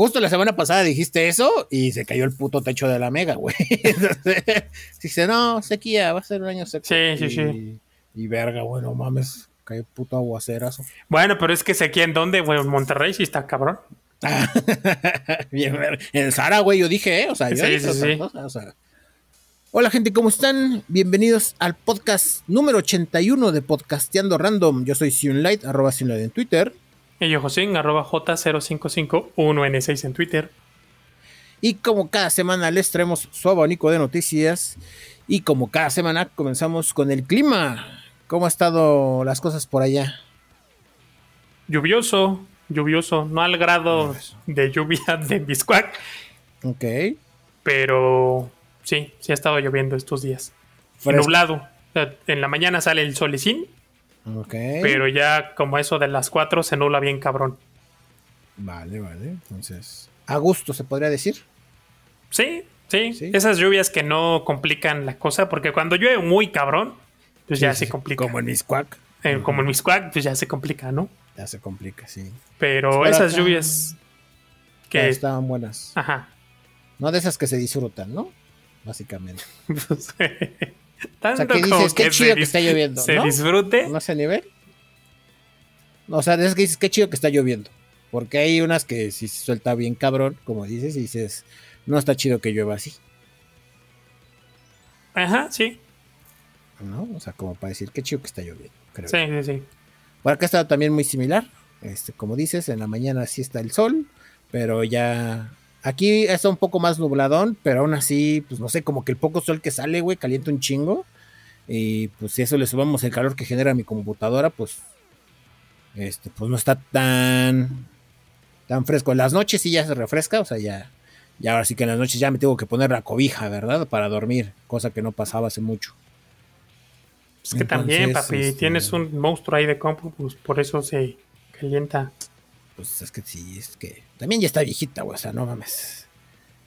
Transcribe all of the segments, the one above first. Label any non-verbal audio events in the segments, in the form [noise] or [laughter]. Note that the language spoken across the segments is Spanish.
justo la semana pasada dijiste eso y se cayó el puto techo de la mega, güey. [laughs] dice, no, sequía, va a ser un año seco. Sí, sí, y, sí. Y verga, güey, no mames, cayó puto aguacerazo. Bueno, pero es que sequía en dónde, güey, en Monterrey sí está cabrón. [laughs] Bien, en el Zara, güey, yo dije, ¿eh? O sea, yo Sí, sí, sí. o sea. Hola gente, ¿cómo están? Bienvenidos al podcast número 81 de Podcasteando Random. Yo soy Sunlight, arroba Sunlight en Twitter. Y yo, Josín, arroba J0551N6 en Twitter. Y como cada semana les traemos su abanico de noticias. Y como cada semana comenzamos con el clima. ¿Cómo han estado las cosas por allá? Lluvioso, lluvioso, no al grado de lluvia de Biscuac, Ok. pero sí, sí ha estado lloviendo estos días. Fresco. nublado. En la mañana sale el solecín, Pero ya como eso de las 4 se nubla bien cabrón. Vale, vale. Entonces, a gusto se podría decir. Sí, sí, Sí. esas lluvias que no complican la cosa, porque cuando llueve muy cabrón, pues ya Sí, se complica. Como en Miscuac. Eh, como en Miscuac, pues ya se complica, ¿no? Ya se complica, sí. Pero esas acá- lluvias Que que... estaban buenas. Ajá. No de esas que se disfrutan, ¿no? Básicamente. [laughs] Pues, O Tanto sea, que como dices, qué que chido se que está lloviendo, Se ¿no? disfrute. ¿No ese nivel? O sea, esas que dices, qué chido que está lloviendo. Porque hay unas que si se suelta bien cabrón, como dices, y dices, no está chido que llueva así, Ajá, sí. ¿no? O sea, como para decir, qué chido que está lloviendo, creo. Sí, sí, sí. Por acá está también muy similar. Este, como dices, en la mañana sí está el sol, pero ya. Aquí está un poco más nubladón, pero aún así, pues no sé, como que el poco sol que sale, güey, calienta un chingo. Y pues si eso le subamos el calor que genera mi computadora, pues. Este, pues no está tan. tan fresco. En las noches sí ya se refresca, o sea, ya. Ya ahora sí que en las noches ya me tengo que poner la cobija, ¿verdad? Para dormir, cosa que no pasaba hace mucho. Es que también, papi, este- tienes un monstruo ahí de compu, pues por eso se calienta. Pues es que sí, es que también ya está viejita, güey, o sea, no mames.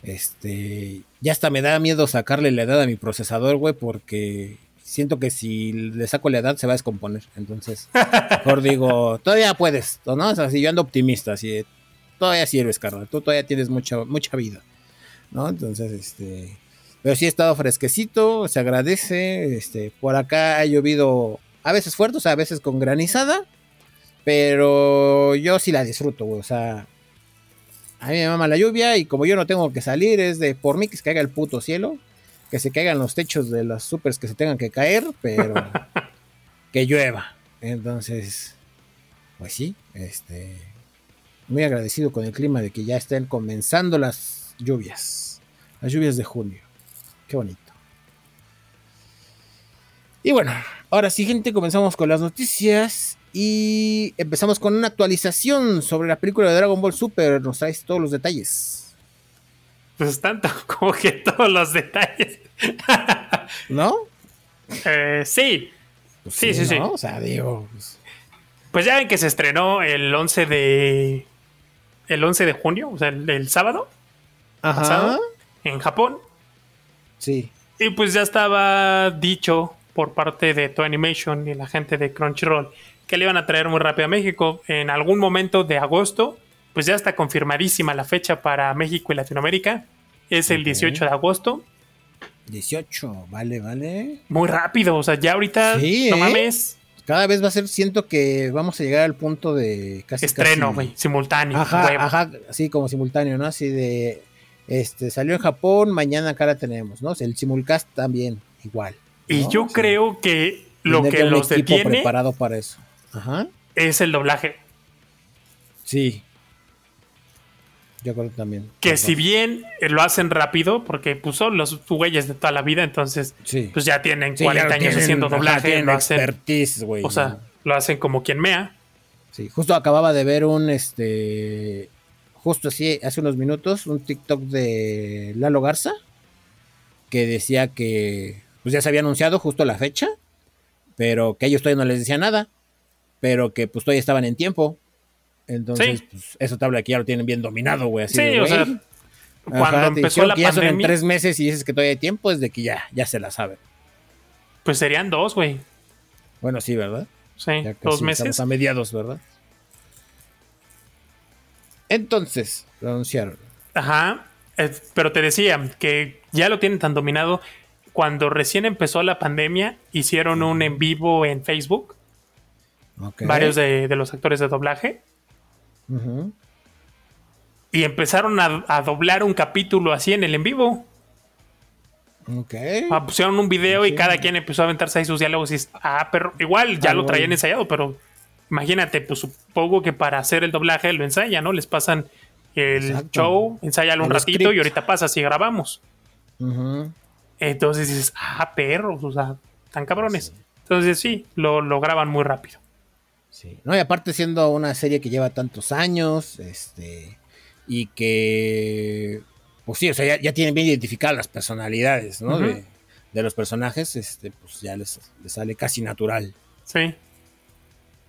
Este, ya hasta me da miedo sacarle la edad a mi procesador, güey, porque siento que si le saco la edad se va a descomponer. Entonces, mejor [laughs] digo, todavía puedes, ¿no? O sea, si yo ando optimista, así todavía sirves, carnal, tú todavía tienes mucha, mucha vida, ¿no? Entonces, este, pero sí ha estado fresquecito, se agradece, este, por acá ha llovido a veces fuerte, o sea, a veces con granizada, pero yo sí la disfruto, güey. O sea, a mí me mama la lluvia y como yo no tengo que salir, es de por mí que se caiga el puto cielo. Que se caigan los techos de las supers que se tengan que caer, pero [laughs] que llueva. Entonces, pues sí, este. Muy agradecido con el clima de que ya estén comenzando las lluvias. Las lluvias de junio. Qué bonito. Y bueno, ahora sí, gente, comenzamos con las noticias. Y empezamos con una actualización sobre la película de Dragon Ball Super. Nos traes todos los detalles. Pues tanto [laughs] como que todos los detalles. [laughs] ¿No? Eh, sí, Pues Sí, sí, sí. ¿no? O sea, digo. pues, pues ya ven que se estrenó el 11 de... El 11 de junio, o sea, el, el sábado, Ajá. pasado, en Japón. Sí. Y pues ya estaba dicho por parte de Toy Animation y la gente de Crunchyroll que le iban a traer muy rápido a México en algún momento de agosto. Pues ya está confirmadísima la fecha para México y Latinoamérica. Es el Ok. 18 de agosto. 18, vale, vale. Muy rápido, o sea, ya ahorita, Sí, no ¿eh? mames, Cada vez va a ser, siento que vamos a llegar al punto de casi. estreno, güey, simultáneo. Ajá, huevo. ajá, así como simultáneo, ¿no? Así de. Este, salió en Japón, mañana acá la tenemos, ¿no? El simulcast también, igual. Y yo Sí. creo que lo Tener que los equipo detiene preparado para eso. Ajá. es el doblaje. Sí. Yo creo también. Que Ajá. si bien eh, lo hacen rápido, porque pues, son los güeyes de toda la vida, entonces Sí. pues ya tienen Sí, 40 ya años tienen- haciendo doblaje, tienen lo hacen, expertise, güey. o sea, ¿no? lo hacen como quien mea. Sí, justo acababa de ver un, este, justo así, hace unos minutos, un TikTok de Lalo Garza, que decía que, pues ya se había anunciado justo la fecha, pero que ellos todavía no les decía nada, pero que pues todavía estaban en tiempo. Entonces, Sí. pues habla de que ya lo tienen bien dominado, güey. Así Sí, de, o sea, cuando empezó la que ya son en pandemia, tres meses y dices que todavía hay tiempo, es de que ya, ya se la saben. pues serían dos, güey. Bueno, sí, ¿verdad? Sí, Ya dos estamos meses. a mediados, ¿verdad? Entonces, lo anunciaron. Ajá. Eh, pero te decía que ya lo tienen tan dominado. Cuando recién empezó la pandemia, hicieron un en vivo en Facebook. Varios de, de los actores de doblaje. Y empezaron a, a doblar un capítulo así en el en vivo. Ok. Ah, pusieron un video y cada quien empezó a aventarse ahí sus diálogos. Y ah, pero igual ya Ah, lo traían bueno. ensayado, pero imagínate, pues supongo que para hacer el doblaje lo ensayan, ¿no? Les pasan el Exacto. show, ensáyalo un ratito script. y ahorita pasas y grabamos. Entonces dices, ah, perros, o sea, tan cabrones. Sí. Entonces sí, lo, lo graban muy rápido. Sí. No, y aparte siendo una serie que lleva tantos años, este, y que, pues sí, o sea, ya, ya tienen bien identificadas las personalidades, ¿no? De, de los personajes, este, pues ya les, les sale casi natural. Sí,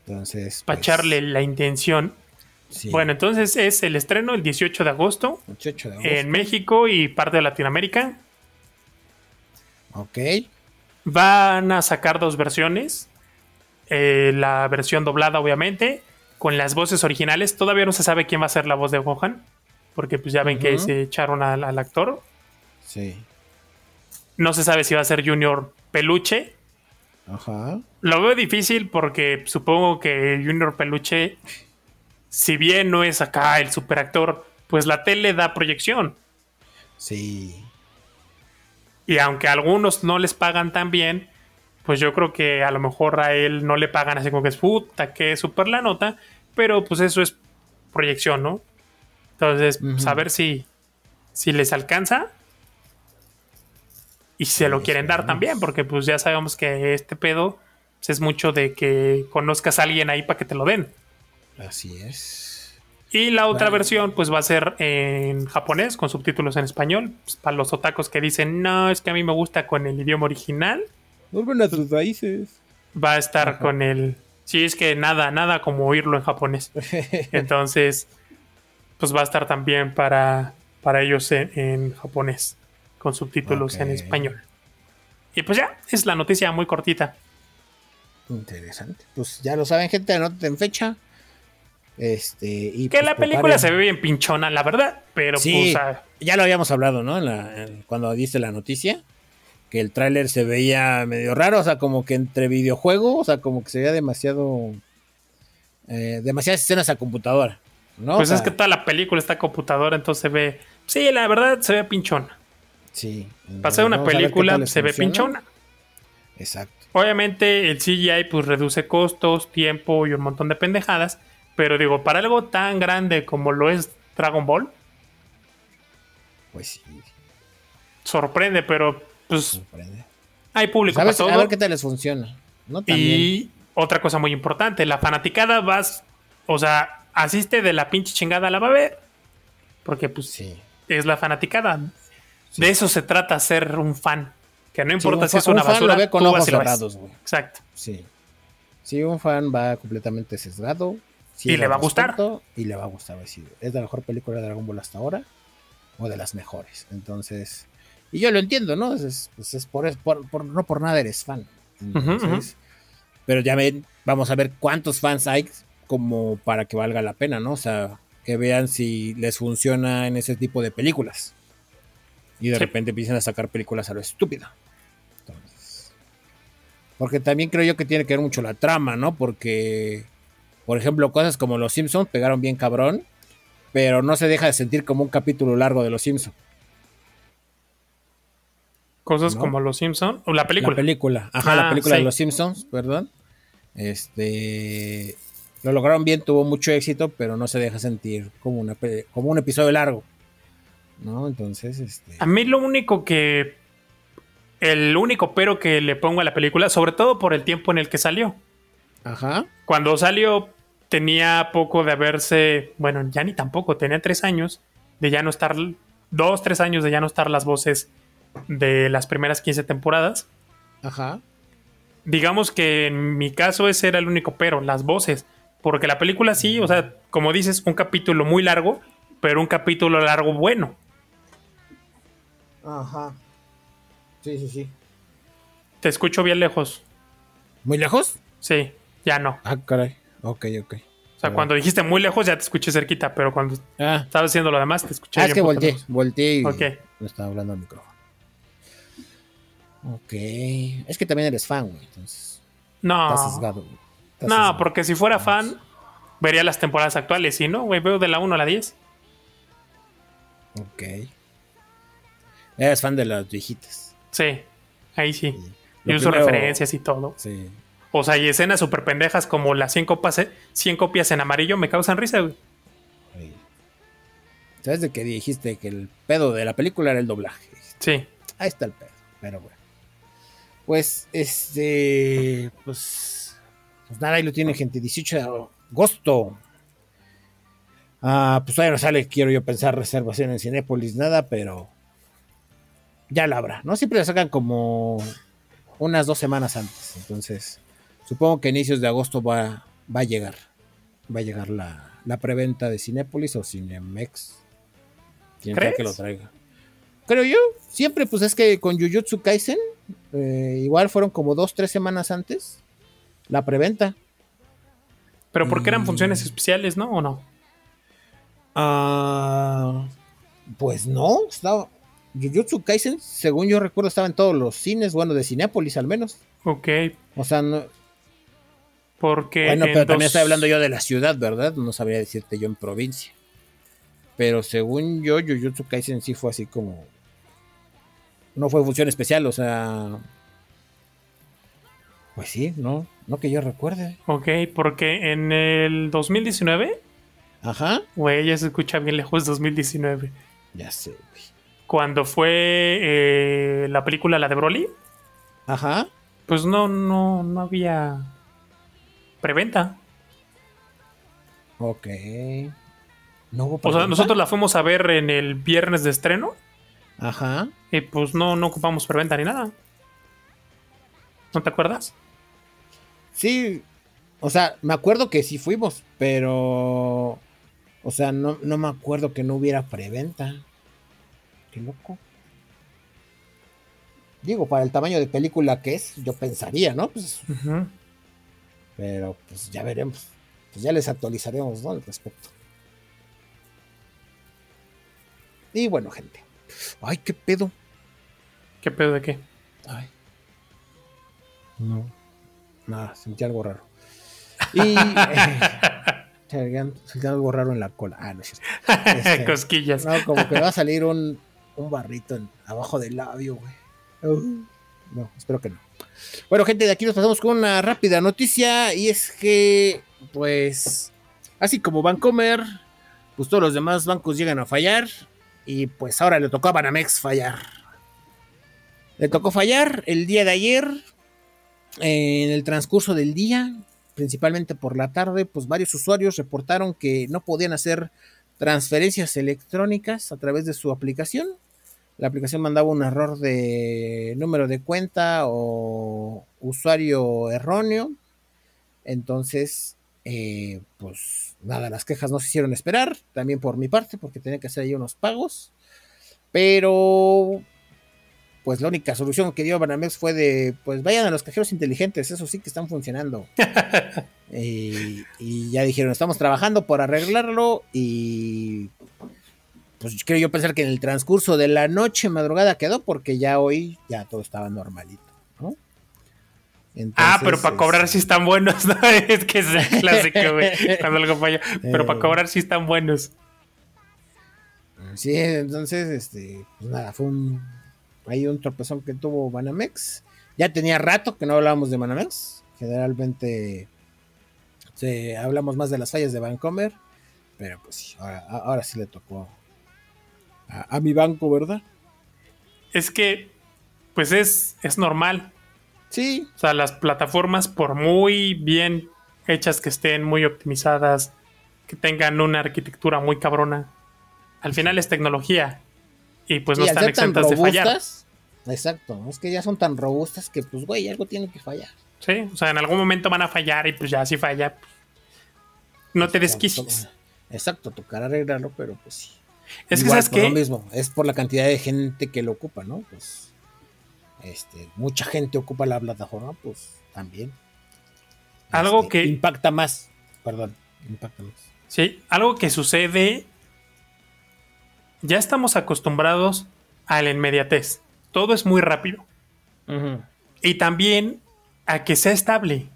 Entonces, para pues, echarle la intención. sí. Bueno, entonces es el estreno el 18 de agosto 18 de agosto. en México y parte de Latinoamérica. Ok. Van a sacar dos versiones. Eh, la versión doblada, obviamente, con las voces originales. Todavía no se sabe quién va a ser la voz de Gohan. Porque pues ya ven que se echaron al, al actor. Sí. No se sabe si va a ser Junior Peluche. Ajá. Lo veo difícil porque supongo que Junior Peluche, si bien no es acá el superactor, pues la tele da proyección. Sí. Y aunque a algunos no les pagan tan bien, pues yo creo que a lo mejor a él no le pagan así como que es puta, que es súper la nota, pero pues eso es proyección, ¿no? Entonces, pues, Ujú. a ver si, si les alcanza y si se lo Sí, quieren dar también, porque pues ya sabemos que este pedo pues, es mucho de que conozcas a alguien ahí para que te lo den. Así es. Y la otra Bueno. versión, pues va a ser en japonés, con subtítulos en español. Pues, para los otacos que dicen, no, es que a mí me gusta con el idioma original. Vuelven a tus raíces. Va a estar Ajá. con el. Sí, es que nada, nada como oírlo en japonés. [laughs] Entonces, pues va a estar también para, para ellos en, en japonés, con subtítulos en español. Y pues ya, es la noticia muy cortita. Interesante. Pues ya lo saben, gente, anoten fecha. Este, y Que pues, la película preparen- se ve bien pinchona, la verdad, pero Sí, pues. ah, ya lo habíamos hablado, ¿no? En la- cuando diste la noticia. Que el tráiler se veía medio raro, o sea, como que entre videojuego, o sea, como que se veía demasiado. eh, demasiadas escenas a computadora, ¿no? pues O es que toda la película está a computadora, entonces se ve. Sí, la verdad se ve pinchona. Sí. Hacer una película se ve pinchona. Exacto. Obviamente el CGI pues reduce costos, tiempo y un montón de pendejadas. Pero digo, para algo tan grande como lo es Dragon Ball, Pues sí, sorprende, pero pues hay público ¿Sabes? para A todo. ver qué tal les funciona. Y otra cosa muy importante, la fanaticada vas, o sea, asiste de la pinche chingada la va a ver. Porque pues Sí. es la fanaticada. De eso se trata ser un fan. Que no importa un si es fa- un una fan lo ve con ojos cerrados, güey. Exacto. Sí. Sí, un fan va completamente sesgado. sí Y le va a gustar. Y le va a gustar. decir, es la mejor película de Dragon Ball hasta ahora. O de las mejores. Entonces. Y yo lo entiendo, ¿no? Es, es- pues es por, es por- por- no por nada eres fan. Entonces, Pero ya ven, vamos a ver cuántos fans hay como para que valga la pena, ¿no? O sea, que vean si les funciona en ese tipo de películas. Y de Sí. repente empiezan a sacar películas a lo estúpido. Entonces, porque también creo yo que tiene que ver mucho la trama, ¿no? Porque, por ejemplo, cosas como Los Simpsons pegaron bien cabrón, pero no se deja de sentir como un capítulo largo de Los Simpsons. Cosas ¿No? como Los Simpson o la película. La película, ajá, la Ah, película sí. de Los Simpsons, perdón. Este lo lograron bien, tuvo mucho éxito, pero no se deja sentir como una como un episodio largo. ¿No? Entonces, este A mí lo único que. El único pero que le pongo a la película, sobre todo por el tiempo en el que salió. ajá. Cuando salió, tenía poco de haberse. Bueno, ya ni tampoco, tenía tres años de ya no estar. Dos, tres años de ya no estar las voces de las primeras 15 temporadas. Ajá. Digamos que en mi caso ese era el único pero, las voces. Porque la película sí, o sea, como dices, un capítulo muy largo, pero un capítulo largo bueno. Ajá. Sí, sí, sí. Te escucho bien lejos. ¿Muy lejos? Sí, ya no. Ah, caray. Ok, ok. sea, cuando dijiste muy lejos ya te escuché cerquita, pero cuando Ah, estabas haciendo lo demás te escuché. ah, es que volteé, volteé y Ok. no estaba hablando al micrófono. Ok. Es que también eres fan, güey. Entonces, No. estás sesgado. No, sesgado. porque si fuera fan, vería las temporadas actuales. Y no, güey, veo de la 1 a la 10. Ok. Eres fan de las viejitas. Sí, ahí sí. Sí. Y Lo uso primero- referencias y todo. Sí. O sea, y escenas súper pendejas como las 100 copias, 100 copias en amarillo me causan risa, güey. ¿Sabes de qué dijiste? Que el pedo de la película era el doblaje. Sí. Ahí está el pedo. Pero bueno. Pues, este. Pues. Pues nada, ahí lo tiene gente. 18 de agosto. Ah, pues todavía no sale, quiero yo pensar, reservación en Cinépolis, nada, pero. Ya la habrá, ¿no? Siempre la sacan como unas dos semanas antes. Entonces, supongo que a inicios de agosto va, va a llegar. Va a llegar la, la preventa de Cinépolis o Cinemex. Quien sea que lo traiga. Creo yo. Siempre, pues es que con Jujutsu Kaisen, eh, igual fueron como dos, tres semanas antes. La preventa. Pero porque eran Mm. funciones especiales, ¿no? ¿O no? Ah, pues no, estaba. Jujutsu Kaisen, según yo recuerdo, estaba en todos los cines, bueno, de Cinépolis al menos. Ok. O sea, no, Porque. bueno, en pero también estoy hablando yo de la ciudad, ¿verdad? No sabría decirte yo en provincia. Pero según yo, Jujutsu Kaisen sí fue así como. No fue función especial, o sea. Pues sí, no, no que yo recuerde. Ok, porque en el 2019, Ajá. güey, ya se escucha bien lejos 2019. Ya sé, güey. Cuando fue eh, la película, la de Broly, Ajá. pues no, no, no había preventa. Ok. No hubo O sea, preventa? nosotros la fuimos a ver en el viernes de estreno Ajá. y pues no, no ocupamos preventa ni nada. ¿No te acuerdas? Sí. O sea, me acuerdo que sí fuimos, pero. O sea, no, no me acuerdo que no hubiera preventa. Qué loco. Digo, para el tamaño de película que es, yo pensaría, ¿no? Pues, pero pues ya veremos. Pues ya les actualizaremos, ¿no? Al respecto. Y bueno, gente. Ay, qué pedo. ¿Qué pedo de qué? Ay. No. Nada, sentí algo raro. Y. eh, [laughs] sentí algo raro en la cola. Ah, no es. [laughs] Este, Cosquillas. no, como que va a [laughs] salir un, un barrito en- abajo del labio, güey. Uh, no, espero que no. Bueno, gente, de aquí nos pasamos con una rápida noticia. Y es que, pues, así como Bancomer, pues todos los demás bancos llegan a fallar. Y pues ahora le tocó a Banamex fallar. Le tocó fallar el día de ayer. En el transcurso del día, principalmente por la tarde, pues varios usuarios reportaron que no podían hacer transferencias electrónicas a través de su aplicación. La aplicación mandaba un error de número de cuenta o usuario erróneo. Entonces, eh, pues nada, las quejas no se hicieron esperar, también por mi parte, porque tenía que hacer ahí unos pagos. Pero, pues la única solución que dio Banamex fue de, pues vayan a los cajeros inteligentes, eso sí que están funcionando. y, [laughs] y ya dijeron, estamos trabajando por arreglarlo y pues creo yo pensar que en el transcurso de la noche madrugada quedó porque ya hoy ya todo estaba normalito, Ah, pero para cobrar este, sí están buenos, ¿no? [laughs] Es que es el clásico, [laughs] güey. Cuando algo falla. Pero para Eh. cobrar sí están buenos. Sí, entonces, este, pues nada, fue un, hay un tropezón que tuvo Banamex. Ya tenía rato que no hablábamos de Banamex. Generalmente se, hablamos más de las fallas de Bancomer, pero pues sí, ahora sí le tocó a, a mi banco, ¿verdad? Es que, pues es, es normal. Sí, O sea, las plataformas, por muy bien hechas que estén, muy optimizadas, que tengan una arquitectura muy cabrona, al final es tecnología. Y pues no y están exentas de fallar. exacto, es que ya son tan robustas que pues güey, algo tiene que fallar. Sí, o sea, en algún momento van a fallar y pues ya si falla, pues, no te desquicies. Exacto, tocará arreglarlo, pero pues sí. Es que, ¿sabes por lo qué? mismo, es por la cantidad de gente que lo ocupa, ¿no? Pues, este, mucha gente ocupa la plataforma, pues también. Algo Este, que- impacta más, perdón, impacta más. Sí, algo que sucede. Ya estamos acostumbrados a la inmediatez. Todo es muy rápido. Y también a que sea estable.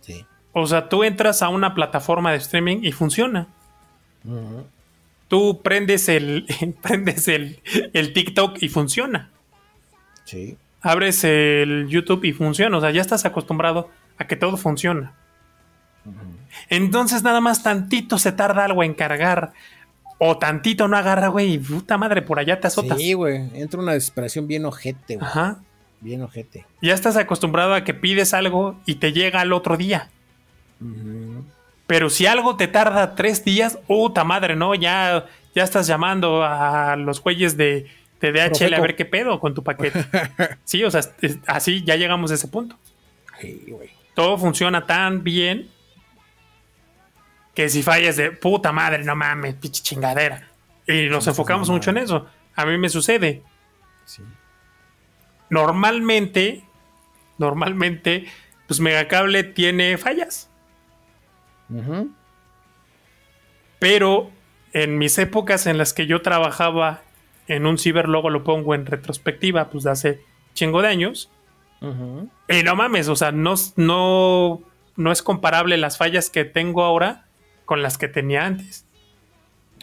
Sí. O sea, tú entras a una plataforma de streaming y funciona. Tú prendes el, [laughs] prendes el, el TikTok y funciona. Sí. Abres el YouTube y funciona. O sea, ya estás acostumbrado a que todo funciona. Entonces nada más tantito se tarda algo en cargar. O tantito no agarra, güey. Y puta madre, por allá te azotas. Sí, güey. Entra una desesperación bien ojete, güey. Ajá. Bien ojete. Ya estás acostumbrado a que pides algo y te llega al otro día. Pero si algo te tarda tres días, puta madre, ¿no? Ya, ya estás llamando a los güeyes de, de DHL a Profeco. ver qué pedo con tu paquete. [laughs] Sí, o sea, es- así ya llegamos a ese punto. Sí, güey. Todo funciona tan bien que si fallas de puta madre, no mames, pinche chingadera. Y nos enfocamos mucho en eso. A mí me sucede. Sí. Normalmente, normalmente, pues Megacable tiene fallas. Pero en mis épocas en las que yo trabajaba en un ciber, luego lo pongo en retrospectiva, pues de hace chingo de años. Ujú. Y no mames, o sea, no, no, no es comparable las fallas que tengo ahora con las que tenía antes.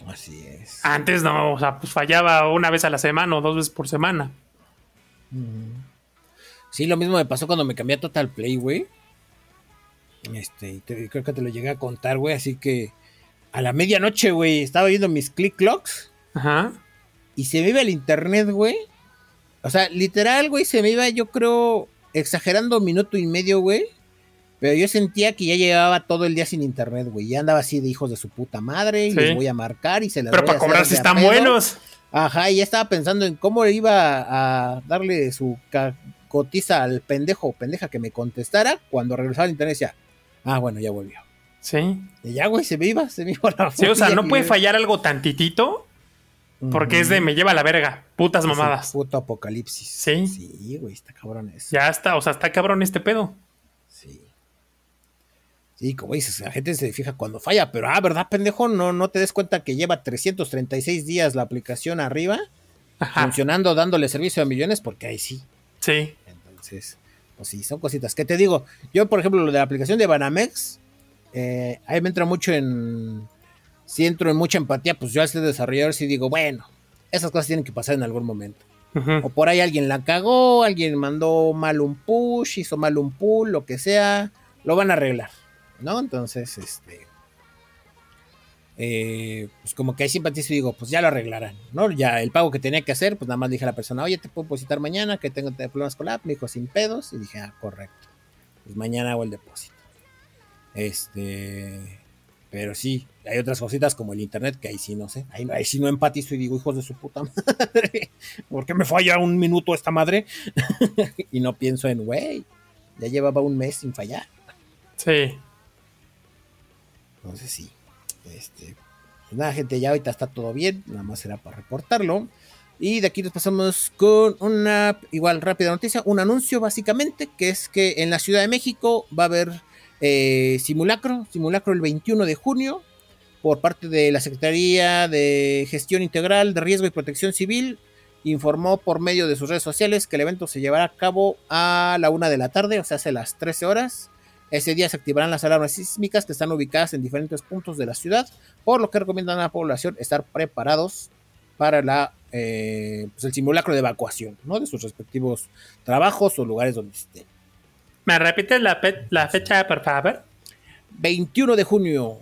Así es. Antes no, o sea, pues fallaba una vez a la semana o dos veces por semana. Sí, lo mismo me pasó cuando me cambié a Total Play, güey. Este, te- creo que te lo llegué a contar, güey. Así que a la medianoche, güey, estaba viendo mis click clocks Ajá. Y se me iba el internet, güey. O sea, literal, güey, se me iba, yo creo, exagerando minuto y medio, güey. Pero yo sentía que ya llevaba todo el día sin internet, güey. Ya andaba así de hijos de su puta madre y Sí. les voy a marcar y se las Pero voy a para cobrar hacer si a están pedo. buenos. Ajá, y ya estaba pensando en cómo iba a darle su cotiza al pendejo o pendeja que me contestara cuando regresaba al internet decía, ah, bueno, ya volvió. Sí. Y ya, güey, se me iba, se me iba la Sí, o sea, [laughs] no puede fallar algo tantitito porque es de me lleva a la verga. Putas Es mamadas. Puto apocalipsis. Sí. Sí, güey, está cabrón eso. Ya está, o sea, está cabrón este pedo. Sí. Sí, como dices, la gente se fija cuando falla, pero ah, ¿verdad, pendejo? No, no te des cuenta que lleva 336 días la aplicación arriba, Ajá. funcionando, dándole servicio a millones, porque ahí sí. Sí. Entonces, pues sí, son cositas. ¿Qué te digo? Yo, por ejemplo, lo de la aplicación de Banamex, eh, ahí me entra mucho en. Si entro en mucha empatía, pues yo al ser desarrollador sí digo, bueno, esas cosas tienen que pasar en algún momento. O por ahí alguien la cagó, alguien mandó mal un push, hizo mal un pull, lo que sea, lo van a arreglar, ¿no? Entonces, este. eh, pues como que ahí simpatizo y digo, pues ya lo arreglarán, ¿no? Ya el pago que tenía que hacer, pues nada más dije a la persona, oye, te puedo depositar mañana, que tengo problemas con la app, me dijo sin pedos, y dije, ah, correcto. Pues mañana hago el depósito. Este. Pero sí, hay otras cositas como el internet que ahí sí no sé. Ahí, ahí sí no empatizo y digo, hijos de su puta madre. [laughs] ¿Por qué me falla un minuto esta madre? [laughs] y no pienso en, güey, ya llevaba un mes sin fallar. Sí. Entonces sí. Este, pues nada, gente, ya ahorita está todo bien. Nada más será para reportarlo. Y de aquí nos pasamos con una igual rápida noticia, un anuncio básicamente, que es que en la Ciudad de México va a haber eh, simulacro, simulacro el 21 de junio, por parte de la Secretaría de Gestión Integral de Riesgo y Protección Civil. Informó por medio de sus redes sociales que el evento se llevará a cabo a la una de la tarde, o sea, hace las 13 horas. Ese día se activarán las alarmas sísmicas que están ubicadas en diferentes puntos de la ciudad, por lo que recomiendan a la población estar preparados para la, eh, pues el simulacro de evacuación, ¿no? De sus respectivos trabajos o lugares donde estén. ¿Me repites la, pe- la fecha, por favor? 21 de junio,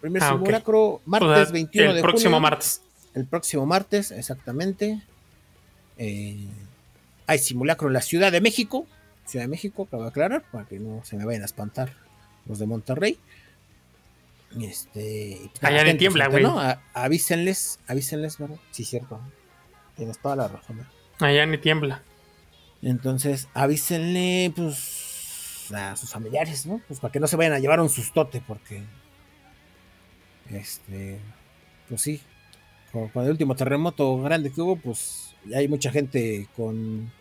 primer Ah, simulacro, martes O sea, 21 el de próximo junio. martes. El próximo martes, exactamente. Eh, hay simulacro en la Ciudad de México. Ciudad de México, acabo de aclarar, para que no se me vayan a espantar los de Monterrey. Este, pues, Allá ni atentos, tiembla, güey. ¿no? A- avísenles, avísenles, ¿verdad? Sí, cierto. Tienes toda la razón. ¿verdad? Allá ni tiembla. Entonces, avísenle, pues, a sus familiares, ¿no? Pues para que no se vayan a llevar un sustote, porque. Este. Pues sí. Con, el último terremoto grande que hubo, pues ya hay mucha gente con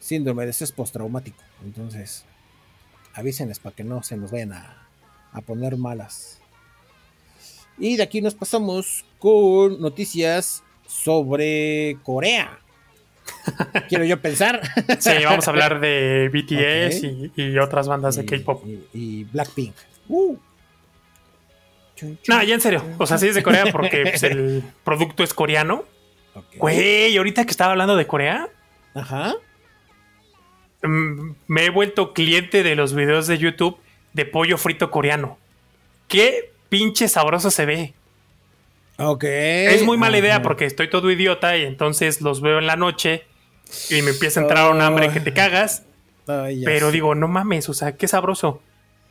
síndrome de estrés postraumático. Entonces, avísenles para que no se nos vayan a poner malas. Y de aquí nos pasamos con noticias sobre Corea. [laughs] Quiero yo pensar. Sí, vamos a hablar de BTS y, y, otras bandas de K-pop. Y, y, Blackpink. Uh. No, ya en serio. O sea, sí es de Corea porque [laughs] pues, el producto es coreano. Okay. Güey, ahorita que estaba hablando de Corea. Ajá. Me he vuelto cliente de los videos de YouTube de pollo frito coreano. Qué pinche sabroso se ve. Ok. Es muy mala idea porque estoy todo idiota y entonces los veo en la noche y me empieza a entrar un hambre que te cagas. Pero digo, no mames, o sea, qué sabroso.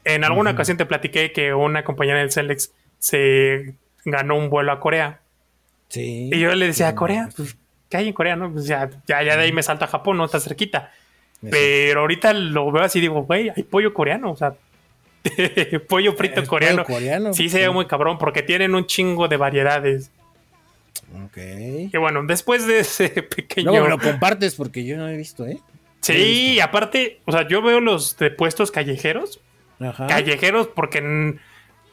En alguna uh -huh. ocasión te platiqué que una compañera del Celex se ganó un vuelo a Corea. Sí. Y yo le decía, ¿a Corea? Pues, ¿qué hay en Corea? No? Pues ya, ya, ya de ahí me salto a Japón, no está cerquita. Pero ahorita lo veo así y digo, güey, hay pollo coreano, o sea, [laughs] pollo frito coreano. Pollo coreano. Sí, se ve muy cabrón porque tienen un chingo de variedades. Ok. Y bueno, después de ese [laughs] pequeño. No, me lo compartes porque yo no he visto, ¿eh? Sí, aparte, o sea, yo veo los de puestos callejeros. Ajá. Callejeros porque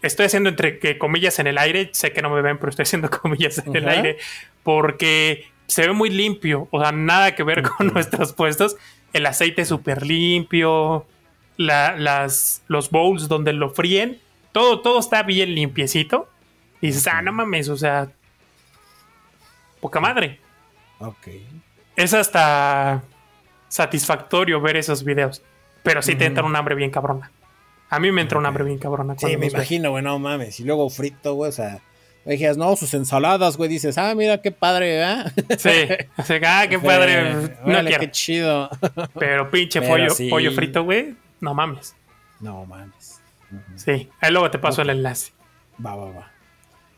estoy haciendo entre comillas en el aire. Sé que no me ven, pero estoy haciendo [laughs] comillas en Ajá. el aire. Porque se ve muy limpio. O sea, nada que ver con nuestros puestos. El aceite súper limpio. La, las, los bowls donde lo fríen. Todo, todo está bien limpiecito. Y dices, ah, no mames, o sea. Poca madre. Ok. Es hasta satisfactorio ver esos videos. Pero sí uh -huh. te entra un hambre bien cabrona. A mí me entra okay. un hambre bien cabrona. Sí, me imagino, güey, no mames. Y luego frito, güey, o sea. Dijeras, no, sus ensaladas, güey. Dices, ah, mira qué padre, ¿verdad? Sí, o sea, ah, qué [laughs] padre. No qué chido. Pero pinche Pero pollo, sí. pollo frito, güey. No mames. No mames. Uh -huh. Sí, ahí luego te paso el enlace. Va, va, va.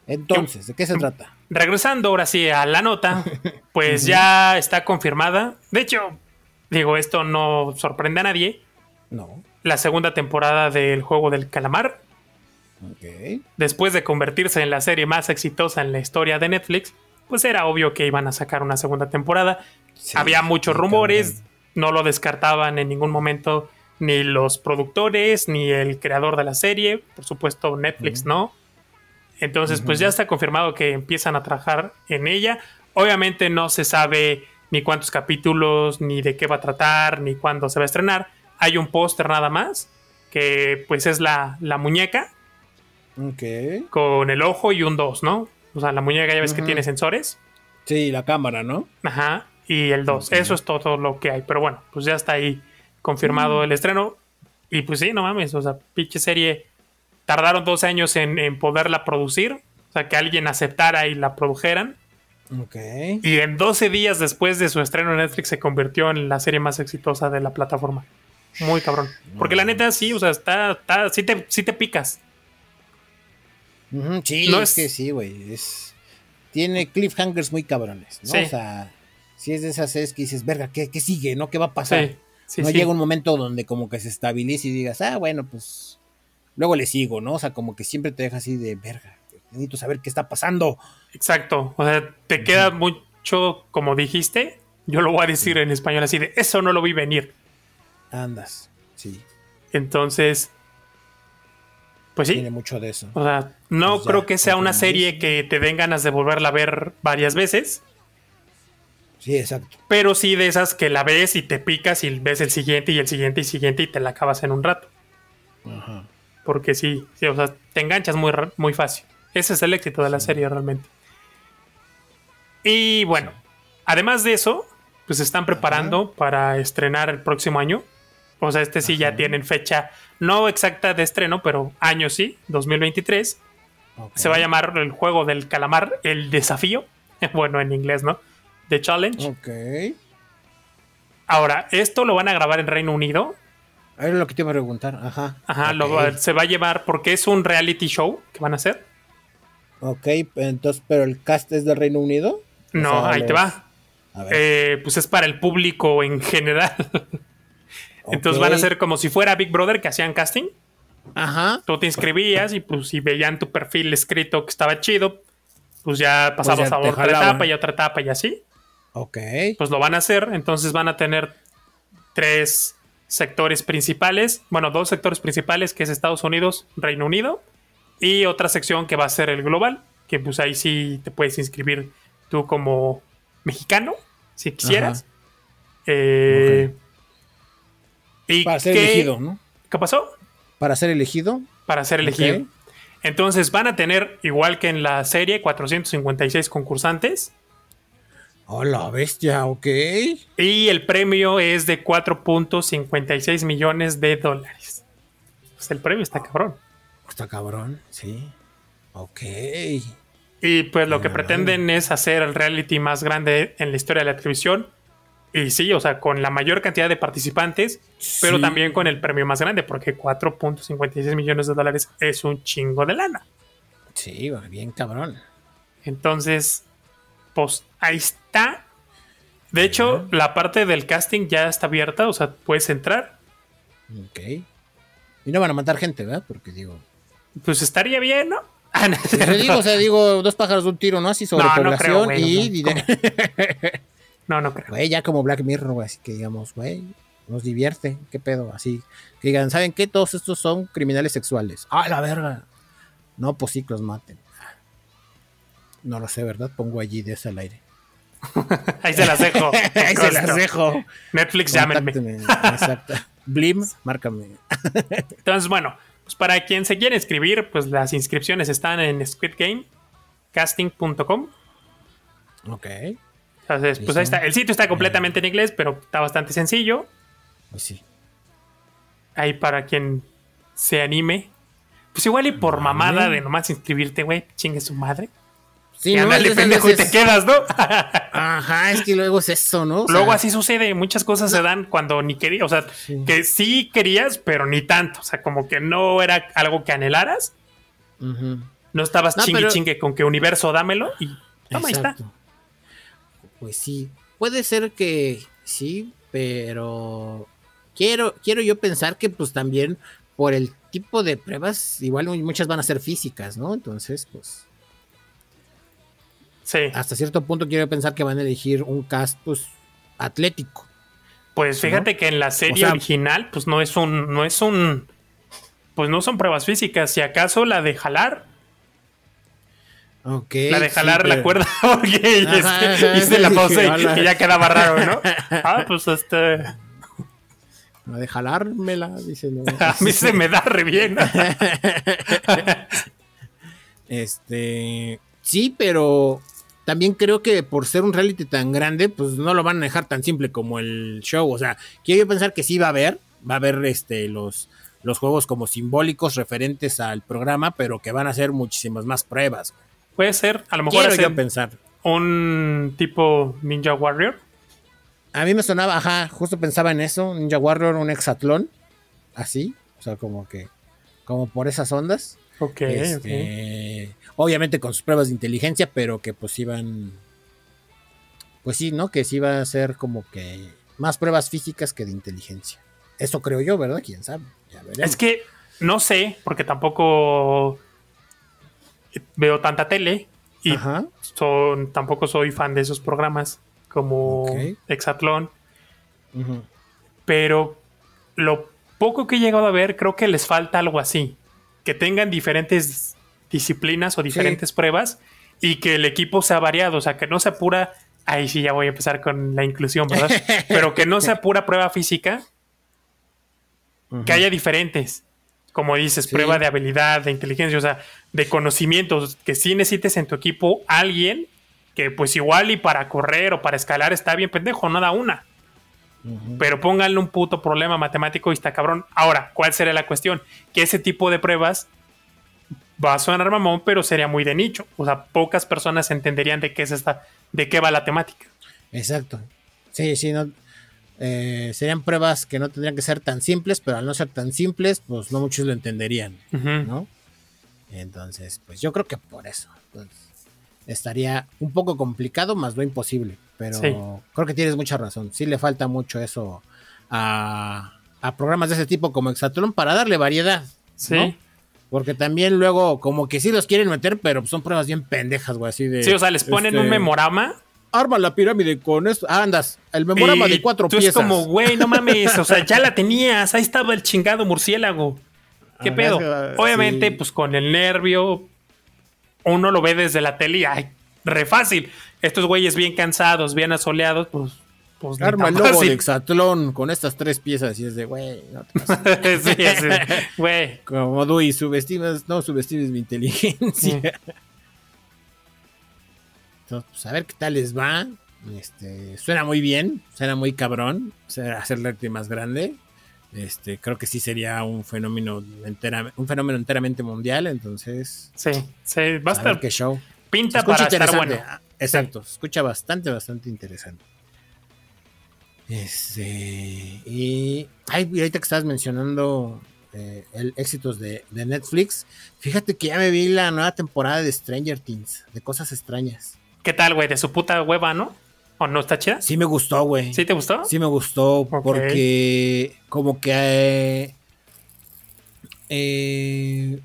Entonces, ¿de qué se trata? Regresando ahora sí a la nota, [laughs] pues ya está confirmada. De hecho, digo, esto no sorprende a nadie. No. La segunda temporada del juego del calamar, Ok. después de convertirse en la serie más exitosa en la historia de Netflix, pues era obvio que iban a sacar una segunda temporada. Sí, Había muchos rumores, no lo descartaban en ningún momento ni los productores, ni el creador de la serie, por supuesto Netflix no. Entonces, pues ya está confirmado que empiezan a trabajar en ella. Obviamente no se sabe ni cuántos capítulos, ni de qué va a tratar, ni cuándo se va a estrenar. Hay un póster nada más, que pues es la, la muñeca Ok. con el ojo y un 2, ¿no? O sea, la muñeca ya ves que tiene sensores. Sí, la cámara, ¿no? Ajá. Y el 2. Ok. Eso es todo lo que hay. Pero bueno, pues ya está ahí confirmado Mm. el estreno. Y pues sí, no mames. O sea, pinche serie. Tardaron dos años en, en poderla producir. O sea, que alguien aceptara y la produjeran. Ok. Y en 12 días después de su estreno en Netflix se convirtió en la serie más exitosa de la plataforma. Muy cabrón. Porque la neta sí, o sea, está, está sí, te, sí te picas. Sí, No es, es- que sí, güey. Es... Tiene cliffhangers muy cabrones, ¿no? Sí. O sea, si es de esas series que dices, verga, ¿qué, qué sigue? ¿No? ¿Qué va a pasar? Sí, sí, no sí. llega un momento donde como que se estabilice y digas, ah, bueno, pues luego le sigo, ¿no? O sea, como que siempre te deja así de verga. Necesito saber qué está pasando. Exacto. O sea, te queda mucho, como dijiste. Yo lo voy a decir en español así de eso no lo vi venir. Andas. Sí, Entonces, pues sí. tiene mucho de eso. O sea, no Pues ya, creo que sea una serie que te den ganas de volverla a ver varias veces. Sí, exacto. Pero sí de esas que la ves y te picas y ves el siguiente y el siguiente y siguiente y te la acabas en un rato. Ajá. Porque sí, sí, o sea, te enganchas muy, muy fácil. Ese es el éxito de la serie realmente. Y bueno, además de eso, pues se están preparando para estrenar el próximo año. O sea, este sí ya tienen fecha no exacta de estreno, pero año sí, 2023. ok. Se va a llamar el juego del calamar, el desafío. [laughs] Bueno, en inglés, ¿no? The Challenge. Ok. Ahora, esto lo van a grabar en Reino Unido. A ver lo que te iba a preguntar. Ajá. Ajá, lo se va a llevar porque es un reality show que van a hacer. Ok, entonces, pero el cast es del Reino Unido. O No, sea, ahí te va. A ver. Eh, pues es para el público en general. Entonces van a ser como si fuera Big Brother que hacían casting. Ajá. Tú te inscribías y pues si veían tu perfil escrito que estaba chido, pues ya pasabas ya a otra jalaban. etapa y otra etapa y así. Ok. Pues lo van a hacer. Entonces van a tener tres sectores principales, bueno, dos sectores principales, que es Estados Unidos, Reino Unido, y otra sección que va a ser el global, que pues ahí sí te puedes inscribir tú como mexicano, si quisieras. Eh, y Para ser elegido, ¿no? ¿Qué pasó? Para ser elegido. Para ser elegido. Entonces van a tener, igual que en la serie, 456 concursantes. Hola, bestia, ok. Y el premio es de 4.56 millones de dólares. Pues el premio está cabrón. Está cabrón, sí. Ok. Y pues lo que pretenden es hacer el reality más grande en la historia de la televisión. Y sí, o sea, con la mayor cantidad de participantes, pero también con el premio más grande, porque 4.56 millones de dólares es un chingo de lana. Sí, bien cabrón. Entonces, pues ahí está. De hecho, la parte del casting ya está abierta, o sea, puedes entrar. Ok. Y no van a matar gente, ¿verdad? Porque digo. Pues estaría bien, ¿no? [laughs] Ah, no, digo, o sea, digo, dos pájaros de un tiro, ¿no? Así sobre población y. [laughs] No, no creo. Güey, ya como Black Mirror, güey, así que digamos, güey, nos divierte, qué pedo, así. Que digan, ¿saben qué? Todos estos son criminales sexuales. ¡Ah, la verga! No, pues sí que los maten. No lo sé, ¿verdad? Pongo allí de ese al aire. [laughs] Ahí se las dejo. [laughs] Ahí se las dejo. Netflix, llámenme. Exacto. [laughs] Blim, márcame. Entonces, bueno, pues para quien se quiere inscribir, pues las inscripciones están en squidgamecasting.com. Ok. Entonces, pues ahí está. El sitio está completamente en inglés, pero está bastante sencillo. Pues sí. Ahí para quien se anime. Pues igual y por mamada de nomás inscribirte, güey, chingue su madre. Sí, no, pendejo, y te quedas, ¿no? Ajá, es que luego es eso, ¿no? luego así sucede, muchas cosas se dan cuando ni querías, o sea, que sí querías, pero ni tanto, o sea, como que no era algo que anhelaras. No estabas chingue chingue con que universo dámelo y toma, ahí está. Pues sí, puede ser que sí, pero quiero, quiero yo pensar que pues también por el tipo de pruebas, igual muchas van a ser físicas, ¿no? Entonces, pues hasta cierto punto quiero pensar que van a elegir un cast pues atlético. Pues fíjate que en la serie original pues no es un no es un pues no son pruebas físicas, si acaso la de jalar Okay, la de jalar la cuerda [laughs] porque hice la pose y, ya quedaba raro, ¿no? [laughs] Ah, pues este. La de jalármela, dice. [laughs] A mí se me da re bien. este. Sí, pero también creo que por ser un reality tan grande, pues no lo van a dejar tan simple como el show. O sea, quiero yo pensar que sí va a haber, va a haber este, los, los juegos como simbólicos referentes al programa, pero que van a ser muchísimas más pruebas. Puede ser, a lo mejor quiero yo pensar. un tipo Ninja Warrior. A mí me sonaba, ajá, justo pensaba en eso, Ninja Warrior, un hexatlón, así, o sea, como que, como por esas ondas. Ok, este, Obviamente con sus pruebas de inteligencia, pero que pues iban. Pues sí, ¿no? Que sí iba a ser como que más pruebas físicas que de inteligencia. Eso creo yo, ¿verdad? Quién sabe. es que no sé, porque tampoco veo tanta tele y Son, tampoco soy fan de esos programas como Exatlón. Pero lo poco que he llegado a ver, creo que les falta algo así. Que tengan diferentes disciplinas o diferentes pruebas y que el equipo sea variado, o sea, que no sea pura, ahí sí ya voy a empezar con la inclusión, ¿verdad? [laughs] Pero que no sea pura prueba física, que haya diferentes, como dices, prueba de habilidad, de inteligencia, o sea, de conocimientos, que sí necesites en tu equipo alguien que pues igual y para correr o para escalar está bien pendejo, no da una. Pero pónganle un puto problema matemático y está cabrón. Ahora, ¿cuál sería la cuestión? Que ese tipo de pruebas va a sonar mamón, pero sería muy de nicho. O sea, pocas personas entenderían de qué es esta, de qué va la temática. Exacto. Sí, sí, no. Eh, serían pruebas que no tendrían que ser tan simples, pero al no ser tan simples, pues no muchos lo entenderían, ¿no? Entonces, pues yo creo que por eso estaría un poco complicado, más no imposible. Pero creo que tienes mucha razón. Sí le falta mucho eso a, a programas de ese tipo como Exatlón para darle variedad. Sí. Porque también luego, como que sí los quieren meter, pero son pruebas bien pendejas, güey, así de. Sí, o sea, les ponen un este, memorama arma la pirámide con esto. Ah, andas, el memorama de cuatro tú piezas. Es como, güey, no mames, o sea, ya la [laughs] tenías, ahí estaba el chingado murciélago. ¿Qué Ah, pedo? que, Obviamente, sí. pues con el nervio, uno lo ve desde la tele y, ay, re fácil. Estos güeyes bien cansados, bien asoleados, pues, pues Arma el logo de. Exatlón con estas tres piezas y es de, güey, no te [laughs] sí, güey. Como Dewey, subestimas, no subestimes mi inteligencia. Entonces, pues a ver qué tal les va. Este, suena muy bien, suena muy cabrón, hacer la arte más grande. Este, creo que sí sería un fenómeno entera, un fenómeno enteramente mundial, entonces Sí, sí, va a estar. qué show. Pinta para estar bueno. Ah, Exacto, se escucha bastante, bastante interesante. Este, y ay, ahorita que estabas mencionando eh, el éxitos de, de Netflix, fíjate que ya me vi la nueva temporada de Stranger Things, de cosas extrañas. ¿Qué tal, güey? De su puta hueva, ¿no? ¿O no está chida? Sí me gustó, güey. ¿Sí te gustó? Sí me gustó porque como que eh, eh,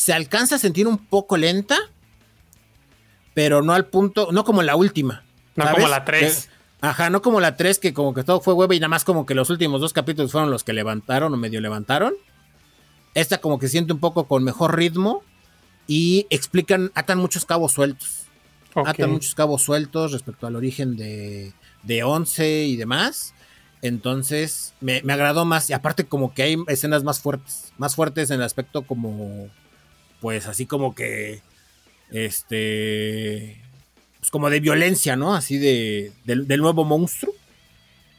se alcanza a sentir un poco lenta, pero no al punto, no como la última. No ¿sabes? como la 3. Que- Ajá, no como la 3 que como que todo fue hueva y nada más como que los últimos dos capítulos fueron los que levantaron o medio levantaron. Esta como que siente un poco con mejor ritmo y explican, atan muchos cabos sueltos atan muchos cabos sueltos respecto al origen de, de Once y demás. Entonces me, me agradó más. Y aparte, como que hay escenas más fuertes. Más fuertes en el aspecto como. Pues así como que. Este. Pues como de violencia, ¿no? Así de. Del, del nuevo monstruo.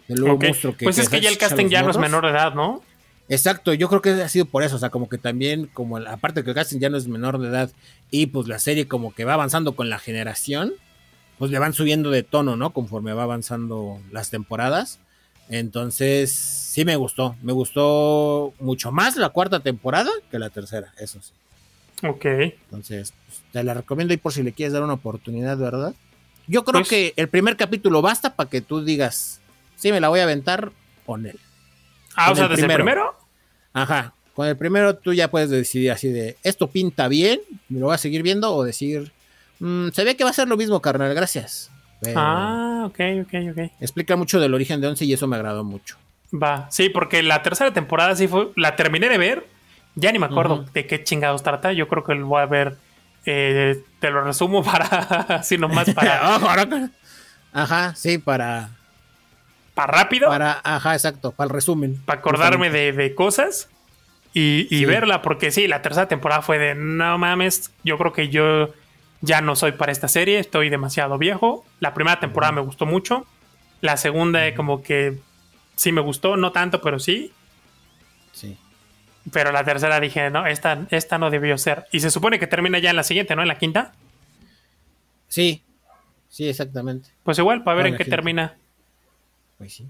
Del nuevo monstruo que. pues es que ya el casting ya no es menor de edad, ¿no? Exacto, yo creo que ha sido por eso, o sea, como que también, como aparte que el casting ya no es menor de edad y pues la serie como que va avanzando con la generación, pues le van subiendo de tono, ¿no? Conforme va avanzando las temporadas. Entonces, sí me gustó, me gustó mucho más la cuarta temporada que la tercera, eso sí. Ok. Entonces, pues, te la recomiendo ahí por si le quieres dar una oportunidad, ¿verdad? Yo creo Pues- que el primer capítulo basta para que tú digas, sí, me la voy a aventar con él. Ah, Con o sea, el desde el primero. primero. Ajá. Con el primero tú ya puedes decidir así de, esto pinta bien, me lo voy a seguir viendo, o decir, "Mm, se ve que va a ser lo mismo, carnal, gracias. Pero Ah, ok, ok, ok. Explica mucho del origen de Once y eso me agradó mucho. Va. Sí, porque la tercera temporada sí fue. La terminé de ver. Ya ni me acuerdo de qué chingados trata. Yo creo que lo voy a ver. eh, te lo resumo [laughs] para. así nomás [laughs] para. Ahora- Ajá, sí, para, para rápido. Para, para, ajá, exacto, para el resumen. acordarme de, de cosas. Y, y Sí. verla. Porque sí, la tercera temporada fue de. No mames. Yo creo que yo ya no soy para esta serie. Estoy demasiado viejo. La primera temporada me gustó mucho. La segunda, eh, como que. Sí me gustó. No tanto, pero sí. Sí. Pero la tercera dije, no, esta, esta no debió ser. Y se supone que termina ya en la siguiente, ¿no? En la quinta. Sí, sí, exactamente. Pues igual, para ver en qué quinta. termina. Pues sí.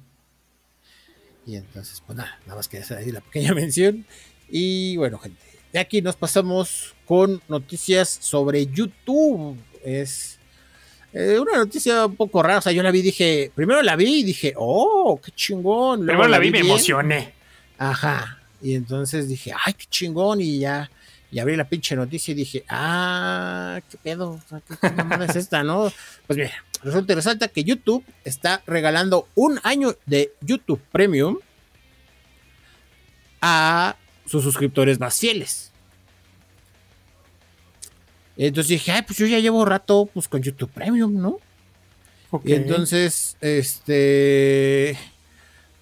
Y entonces, pues nada, nada más que hacer ahí la pequeña [laughs] mención. Y bueno, gente, de aquí nos pasamos con noticias sobre YouTube. Es eh, una noticia un poco rara. O sea, yo la vi dije, primero la vi y dije, oh, qué chingón. Luego Primero la vi y me bien. emocioné. Ajá. Y entonces dije, ay, qué chingón. Y ya, y abrí la pinche noticia y dije, ah, qué pedo. O sea, ¿qué, qué mamada es esta, no? Pues mira, resulta y resalta que YouTube está regalando un año de YouTube Premium a sus suscriptores más fieles. Entonces dije, ay, pues yo ya llevo rato pues con YouTube Premium, ¿no? Y entonces, este,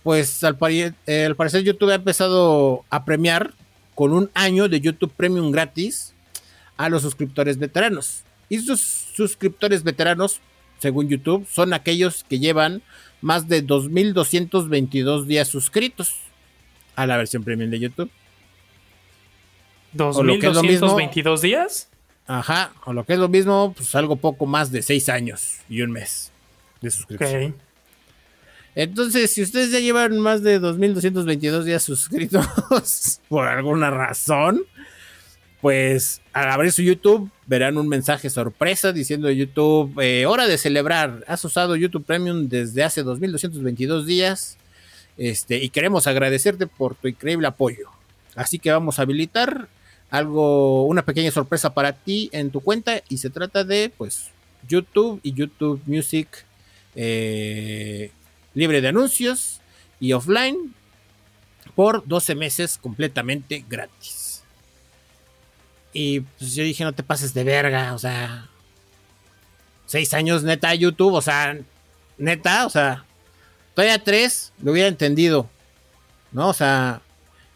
pues al, eh, al parecer YouTube ha empezado a premiar con un año de YouTube Premium gratis a los suscriptores veteranos. Y sus suscriptores veteranos, según YouTube, son aquellos que llevan más de 2.222 días suscritos a la versión premium de YouTube. o lo que es lo mismo- 2222 días. Ajá, o lo que es lo mismo, pues algo poco más de 6 años y un mes de suscripción. Entonces, si ustedes ya llevan más de 2.222 días suscritos [laughs] por alguna razón, pues al abrir su YouTube verán un mensaje sorpresa diciendo YouTube, eh, hora de celebrar, has usado YouTube Premium desde hace 2.222 días este, y queremos agradecerte por tu increíble apoyo. Así que vamos a habilitar algo, una pequeña sorpresa para ti en tu cuenta y se trata de, pues, YouTube y YouTube Music eh, libre de anuncios y offline por 12 meses completamente gratis. Y pues yo dije, no te pases de verga, o sea, 6 años neta YouTube, o sea, neta, o sea, todavía 3 lo hubiera entendido, ¿no? O sea,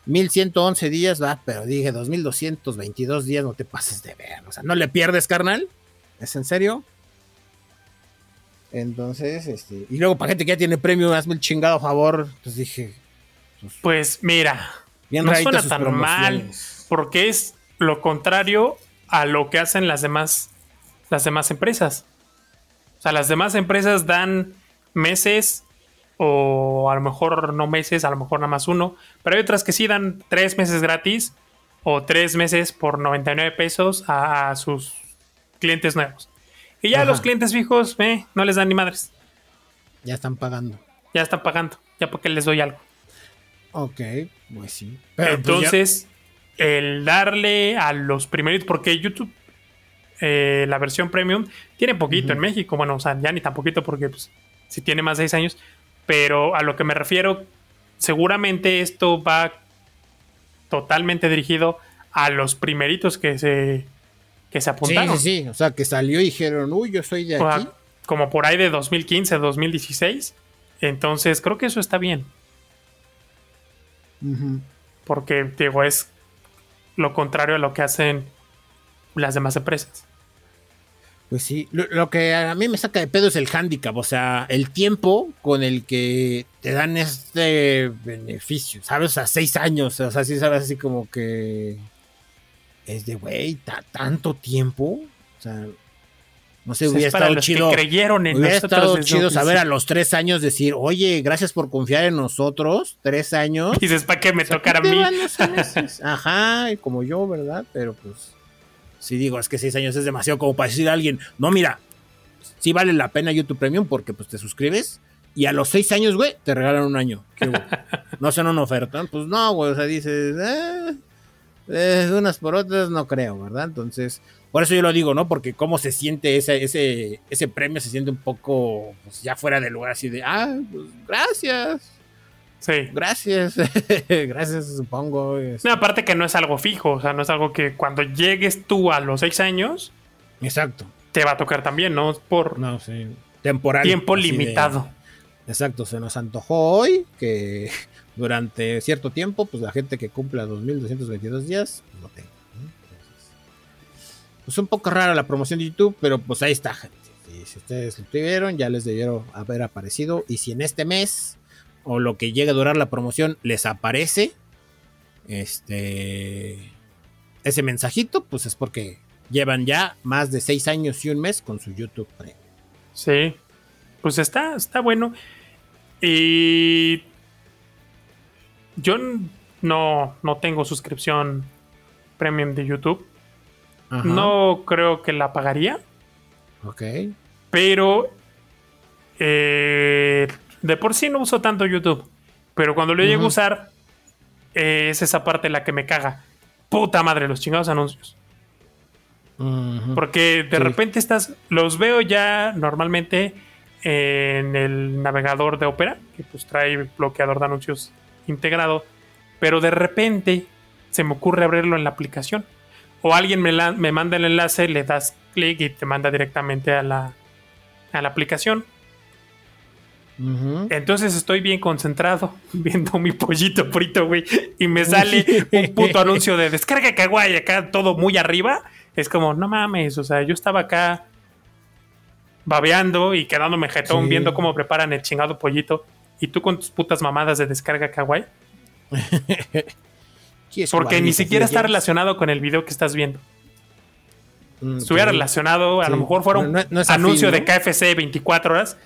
1111 días, va, pero dije 2222 días, no te pases de verga, o sea, no le pierdes, carnal, ¿es en serio? Entonces, este, y luego para gente que ya tiene premio, hazme el chingado favor. Pues dije. Pues, pues mira, no suena tan mal, porque es lo contrario a lo que hacen las demás, las demás empresas. O sea, las demás empresas dan meses, o a lo mejor no meses, a lo mejor nada más uno, pero hay otras que sí dan tres meses gratis o tres meses por 99 pesos a sus clientes nuevos. Y ya los clientes fijos, eh, no les dan ni madres. Ya están pagando. Ya están pagando. Ya porque les doy algo. Ok, pues sí. Pues, Entonces, el darle a los primeritos, porque YouTube, eh, la versión premium, tiene poquito en México. Bueno, o sea, ya ni tan poquito porque pues, si tiene más de 6 años. Pero a lo que me refiero, seguramente esto va totalmente dirigido a los primeritos que se que se apuntaron. Sí, sí, sí. O sea, que salió y dijeron, uy, yo soy de aquí. como por ahí de 2015, 2016. Entonces, creo que eso está bien. Porque, digo, es lo contrario a lo que hacen las demás empresas. Pues sí, lo, que a mí me saca de pedo es el handicap, o sea, el tiempo con el que te dan este beneficio, ¿sabes? O sea, seis años, o sea, sí sabes así como que es de, güey, tanto tiempo. O sea, no sé, hubiera estado chido. creyeron en hubiera estado chido saber a los tres años decir, oye, gracias por confiar en nosotros, tres años. Dices, ¿para qué me tocara a mí? [laughs] Ajá, y como yo, ¿verdad? Pero pues, sí digo, es que seis años es demasiado como para decir a alguien, no, mira, sí vale la pena YouTube Premium porque pues te suscribes. Y a los seis años, güey, te regalan un año. [laughs] no hacen una oferta. Pues no, güey. O sea, dices, eh, eh, unas por otras no creo, ¿verdad? Entonces, por eso yo lo digo, ¿no? Porque cómo se siente ese, ese, ese premio, se siente un poco pues, ya fuera de lugar, así de, ah, pues gracias. Sí. Gracias, [laughs] gracias, supongo. No, aparte que no es algo fijo, o sea, no es algo que cuando llegues tú a los seis años. Exacto. Te va a tocar también, ¿no? Por. No, sí. Temporal. Tiempo limitado. exacto, se nos antojó hoy que durante cierto tiempo, pues la gente que cumpla 2222 días, pues lo tenga. pues un poco rara la promoción de YouTube, pero pues ahí está, gente. si ustedes lo tuvieron, ya les debieron haber aparecido. Y si en este mes o lo que llegue a durar la promoción les aparece este ese mensajito, pues es porque llevan ya más de seis años y un mes con su YouTube Premium. Sí, pues está, está bueno. Y yo no, no tengo suscripción premium de YouTube. No creo que la pagaría. Ok. Pero eh, de por sí no uso tanto YouTube. Pero cuando lo llego a usar, es esa parte la que me caga. Puta madre, los chingados anuncios. Porque de repente estás. Los veo ya normalmente en el navegador de Opera, que pues trae bloqueador de anuncios integrado, pero de repente se me ocurre abrirlo en la aplicación. O alguien me, me manda el enlace, le das clic y te manda directamente a la, a la aplicación. Entonces estoy bien concentrado [laughs] viendo mi pollito frito, güey. Y me sale un puto anuncio de descarga kawaii acá todo muy arriba. Es como, no mames, o sea, yo estaba acá babeando y quedándome jetón viendo cómo preparan el chingado pollito. Y tú con tus putas mamadas de descarga kawaii. [laughs] Porque ni siquiera está relacionado con el video que estás viendo. Mm, Estuviera relacionado, a lo mejor fuera un anuncio de KFC 24 horas.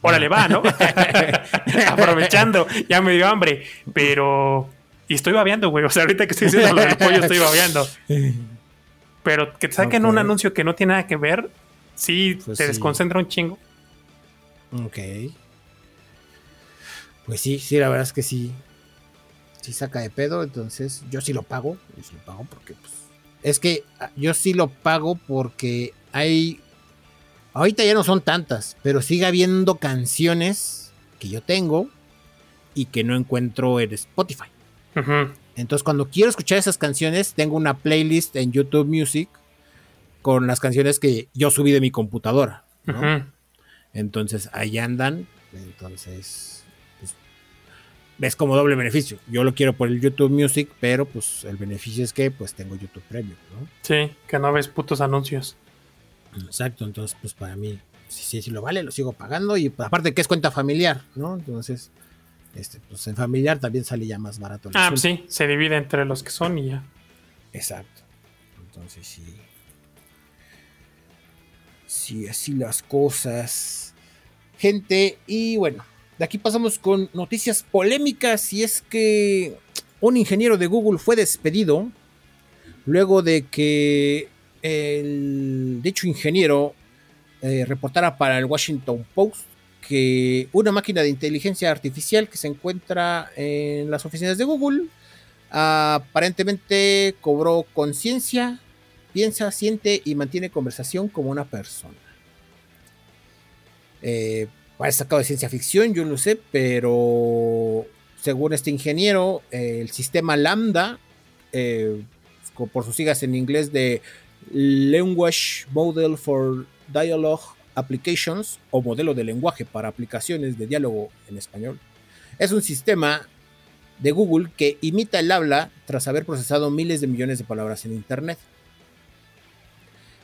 Órale, va, ¿no? [laughs] [laughs] Aprovechando, ya me dio hambre. Pero. Y estoy babeando, güey. O sea, ahorita que estoy diciendo lo del pollo, estoy babeando. Pero que te saquen un anuncio que no tiene nada que ver, sí, pues te desconcentra un chingo. Ok. Pues sí, sí, la verdad es que sí. Sí saca de pedo, entonces yo sí lo pago. Yo sí lo pago porque, pues. Es que ah, yo sí lo pago porque hay. Ahorita ya no son tantas, pero sigue habiendo canciones que yo tengo y que no encuentro en Spotify. Entonces, cuando quiero escuchar esas canciones, tengo una playlist en YouTube Music con las canciones que yo subí de mi computadora. Entonces, ahí andan. Entonces, ves como doble beneficio. Yo lo quiero por el YouTube Music, pero pues el beneficio es que pues tengo YouTube Premium, ¿no? Sí, que no ves putos anuncios. Exacto, entonces pues para mí, si, si, lo vale, lo sigo pagando y pues, aparte que es cuenta familiar, ¿no? Entonces, este, pues en familiar también sale ya más barato. Ah, sí, se divide entre los que son y ya. Exacto. Entonces sí. Sí, así las cosas. Gente, y bueno, de aquí pasamos con noticias polémicas y es que un ingeniero de Google fue despedido luego de que el dicho ingeniero eh, reportara para el Washington Post que una máquina de inteligencia artificial que se encuentra en las oficinas de Google aparentemente cobró conciencia, piensa, siente y mantiene conversación como una persona. Eh, parece sacado de ciencia ficción, yo lo sé, pero según este ingeniero, el sistema Lambda, eh, por sus siglas en inglés de Language Model for Dialogue Applications o modelo de lenguaje para aplicaciones de diálogo en español. Es un sistema de Google que imita el habla tras haber procesado miles de millones de palabras en Internet.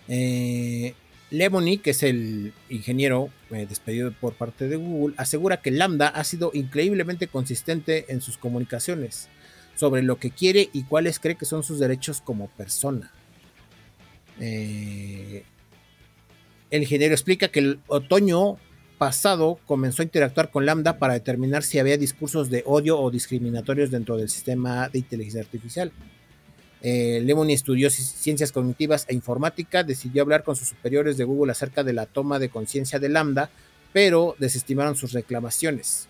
Eh, Lemony, que es el ingeniero eh, despedido por parte de Google, asegura que Lambda ha sido increíblemente consistente en sus comunicaciones sobre lo que quiere y cuáles cree que son sus derechos como persona. Eh, el ingeniero explica que el otoño pasado comenzó a interactuar con Lambda para determinar si había discursos de odio o discriminatorios dentro del sistema de inteligencia artificial. Eh, Lemony estudió ciencias cognitivas e informática, decidió hablar con sus superiores de Google acerca de la toma de conciencia de Lambda, pero desestimaron sus reclamaciones.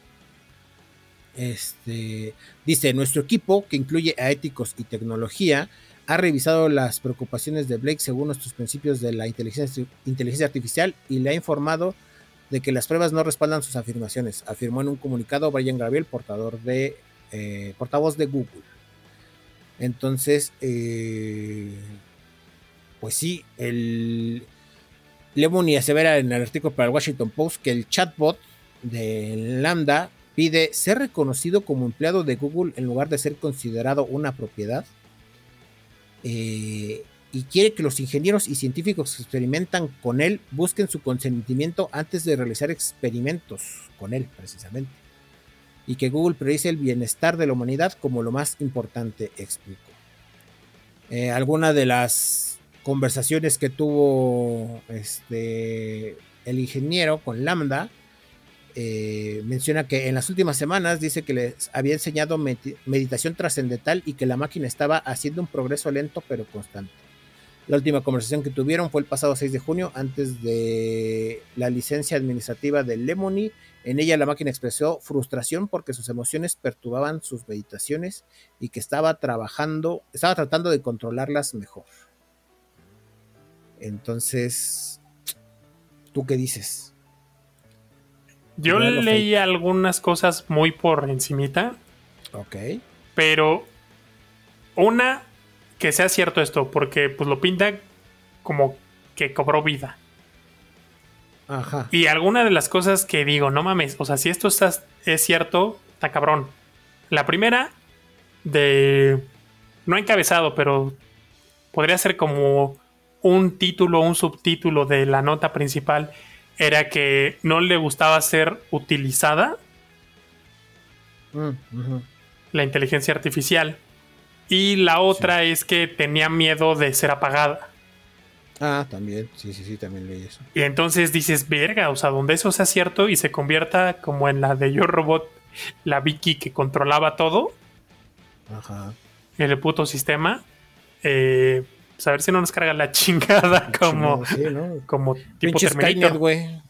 Este, dice, nuestro equipo, que incluye a éticos y tecnología, ha revisado las preocupaciones de Blake según nuestros principios de la inteligencia, artificial y le ha informado de que las pruebas no respaldan sus afirmaciones, afirmó en un comunicado Brian Gabriel, eh, portavoz de Google. Entonces, eh, pues sí, el Lemony asevera en el artículo para el Washington Post que el chatbot de Lambda pide ser reconocido como empleado de Google en lugar de ser considerado una propiedad eh, y quiere que los ingenieros y científicos que experimentan con él busquen su consentimiento antes de realizar experimentos con él, precisamente. Y que Google priorice el bienestar de la humanidad como lo más importante, explicó. Eh, alguna de las conversaciones que tuvo este, el ingeniero con Lambda eh, menciona que en las últimas semanas dice que les había enseñado meditación trascendental y que la máquina estaba haciendo un progreso lento pero constante. La última conversación que tuvieron fue el pasado 6 de junio, antes de la licencia administrativa de Lemony. En ella la máquina expresó frustración porque sus emociones perturbaban sus meditaciones y que estaba trabajando, estaba tratando de controlarlas mejor. Entonces, ¿tú qué dices? Yo leí algunas cosas muy por encimita. Ok. Pero una, que sea cierto esto, porque pues lo pinta como que cobró vida. Ajá. Y alguna de las cosas que digo, no mames, o sea, si esto es cierto, está cabrón. La primera, de... No encabezado, pero podría ser como un título, un subtítulo de la nota principal era que no le gustaba ser utilizada mm, la inteligencia artificial. Y la otra es que tenía miedo de ser apagada. Ah, también, sí, sí, sí, también leí eso. Y entonces dices, verga, o sea, donde eso sea cierto y se convierta como en la de Yo Robot, la Vicky que controlaba todo. Ajá. El puto sistema. Eh, pues, a ver si no nos carga la [laughs] chingada como, como tipo Skynet, güey.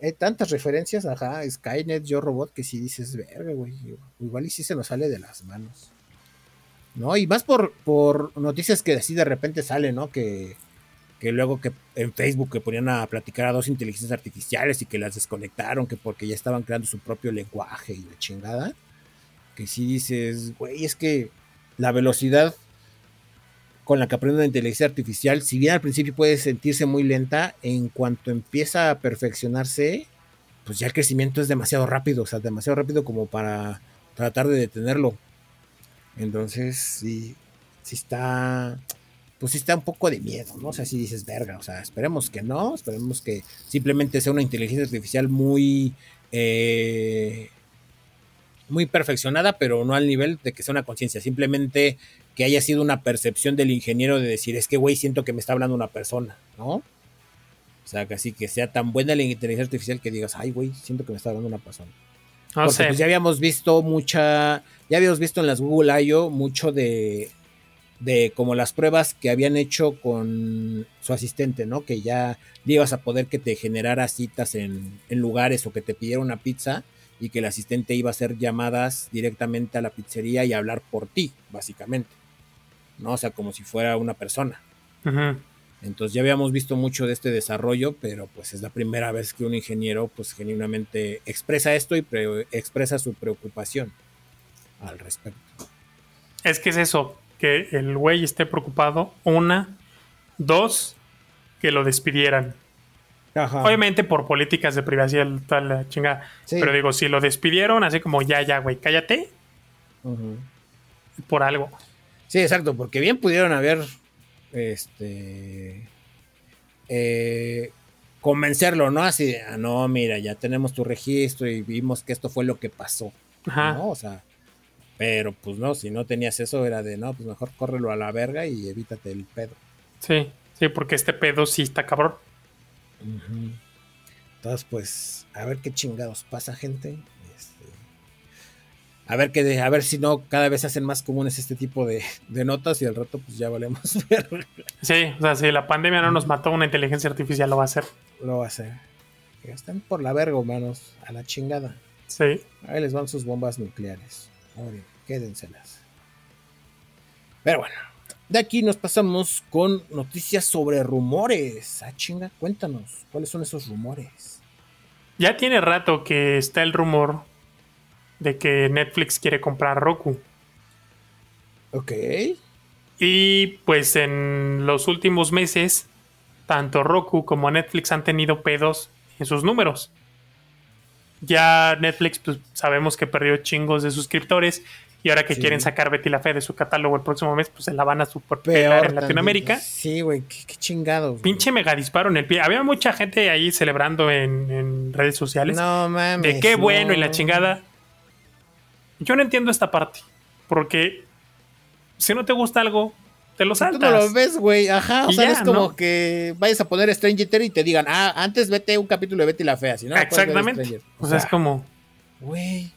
Hay tantas referencias, ajá, Skynet, Yo Robot, que si dices, verga, güey, igual y si se nos sale de las manos. ¿No? Y más por, por noticias que así de repente salen, ¿no? Que, que luego que en Facebook que ponían a platicar a dos inteligencias artificiales y que las desconectaron, que porque ya estaban creando su propio lenguaje y la chingada, que si dices, güey, es que la velocidad con la que aprende la inteligencia artificial, si bien al principio puede sentirse muy lenta, en cuanto empieza a perfeccionarse, pues ya el crecimiento es demasiado rápido, o sea, demasiado rápido como para tratar de detenerlo. Entonces, sí, sí está, pues sí está un poco de miedo, ¿no? O sea, si dices, verga, o sea, esperemos que no, esperemos que simplemente sea una inteligencia artificial muy, eh, muy perfeccionada, pero no al nivel de que sea una conciencia, simplemente que haya sido una percepción del ingeniero de decir, es que, güey, siento que me está hablando una persona, ¿no? O sea, que así que sea tan buena la inteligencia artificial que digas, ay, güey, siento que me está hablando una persona. No Porque sé. pues ya habíamos visto mucha, ya habíamos visto en las Google I.O. mucho de, de como las pruebas que habían hecho con su asistente, ¿no? Que ya ibas a poder que te generara citas en, en lugares o que te pidiera una pizza y que el asistente iba a hacer llamadas directamente a la pizzería y hablar por ti, básicamente. ¿No? O sea, como si fuera una persona. Ujú. Entonces ya habíamos visto mucho de este desarrollo, pero pues es la primera vez que un ingeniero pues genuinamente expresa esto y pre- expresa su preocupación al respecto. Es que es eso, que el güey esté preocupado. Una. Dos, que lo despidieran. Ajá. Obviamente por políticas de privacidad, tal la chingada. Sí. Pero digo, si lo despidieron, así como ya, ya, güey, cállate por algo. Sí, exacto, porque bien pudieron haber este eh, convencerlo, ¿no? Así, de, ah, no, mira, ya tenemos tu registro y vimos que esto fue lo que pasó. Ajá. ¿no? O sea, pero pues no, si no tenías eso era de, no, pues mejor córrelo a la verga y evítate el pedo. Sí, sí, porque este pedo sí está cabrón. Entonces, pues, a ver qué chingados pasa, gente. A ver que a ver si no cada vez se hacen más comunes este tipo de, de notas y al rato pues ya valemos. [laughs] Sí, o sea, si la pandemia no nos mató, una inteligencia artificial lo va a hacer. Lo va a hacer. Que están por la verga, humanos, a la chingada. Sí. Ahí les van sus bombas nucleares. Ahora, quédenselas. Pero bueno, de aquí nos pasamos con noticias sobre rumores. Ah, chinga, cuéntanos, ¿cuáles son esos rumores? Ya tiene rato que está el rumor de que Netflix quiere comprar Roku. Ok. Y pues en los últimos meses, tanto Roku como Netflix han tenido pedos en sus números. Ya Netflix, pues sabemos que perdió chingos de suscriptores. Y ahora que Sí. quieren sacar Betty la Fe de su catálogo el próximo mes, pues se la van a super Peor en Latinoamérica. también. Sí, güey, qué, qué chingados. güey. Pinche mega disparo en el pie. Había mucha gente ahí celebrando en, en redes sociales. No mames. de qué bueno y la chingada. Yo no entiendo esta parte. Porque si no te gusta algo, te lo Tú saltas. no lo ves, güey. Ajá. O sea, es como ¿no? que vayas a poner Stranger y te digan, ah, antes vete un capítulo de Betty la Fea. Si no, ver Exactamente. Stranger. O sea, es como. Güey.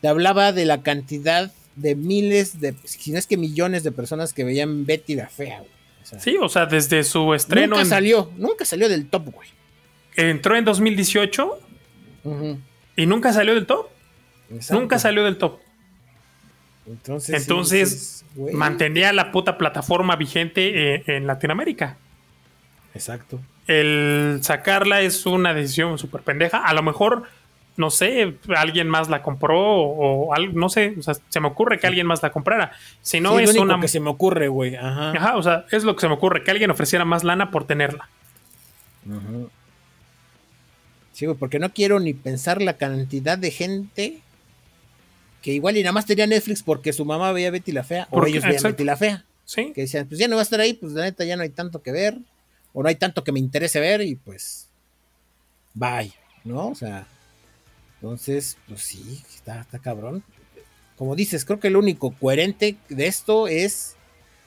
Te hablaba de la cantidad de miles de, si no es que millones de personas que veían Betty la Fea, güey. O sea, Sí, o sea, desde su estreno. nunca en- salió, nunca salió del top, güey. entró en 2018 Ujú, y nunca salió del top. Exacto. Nunca salió del top. Entonces, Entonces, dices, güey, Mantenía la puta plataforma vigente eh, en Latinoamérica. Exacto. El sacarla es una decisión súper pendeja. A lo mejor, no sé, alguien más la compró o, no sé, o sea, se me ocurre que alguien más la comprara. Si no Sí, es lo único una... que se me ocurre, güey. Ajá. Ajá, o sea, es lo que se me ocurre, que alguien ofreciera más lana por tenerla. Sí, güey, porque no quiero ni pensar la cantidad de gente que igual y nada más tenía Netflix porque su mamá veía Betty la Fea o ellos veían exacto. Betty la Fea. Sí, Que decían, pues ya no va a estar ahí, pues la neta ya no hay tanto que ver o no hay tanto que me interese ver y pues bye, ¿no? O sea, entonces, pues sí, está, está cabrón. Como dices, creo que lo único coherente de esto es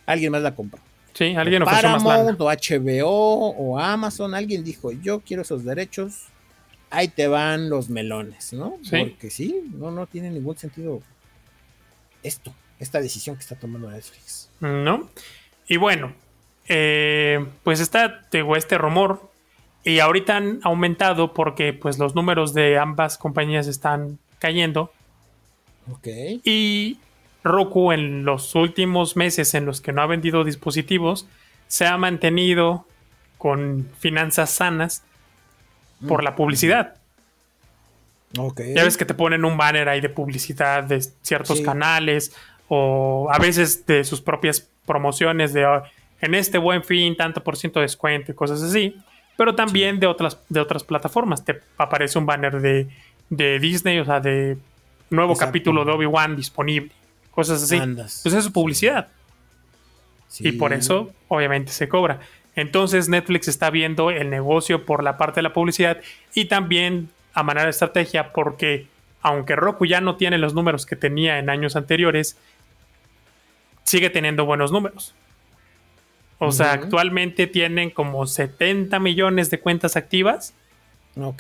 alguien más la compró. sí, alguien más Paramount o HBO o Amazon, alguien dijo, yo quiero esos derechos, ahí te van los melones, ¿no? Sí. Porque sí, no, no tiene ningún sentido esto, esta decisión que está tomando Netflix. ¿No? Y bueno, eh, pues está digo, este rumor. Y ahorita han aumentado porque pues los números de ambas compañías están cayendo. Ok. Y Roku en los últimos meses en los que no ha vendido dispositivos se ha mantenido con finanzas sanas por la publicidad. Ok. Ya ves que te ponen un banner ahí de publicidad de ciertos Sí. canales o a veces de sus propias promociones de "Oh, en este buen fin tanto por ciento de descuento y cosas así. Pero también de otras de otras plataformas. Te aparece un banner de, de Disney, o sea, de nuevo Exacto. capítulo de Obi-Wan disponible. Cosas así. Andas. Pues eso es publicidad. Sí. Y por eso, obviamente, se cobra. Entonces, Netflix está viendo el negocio por la parte de la publicidad y también a manera de estrategia, porque aunque Roku ya no tiene los números que tenía en años anteriores, sigue teniendo buenos números. O sea, actualmente tienen como 70 millones de cuentas activas,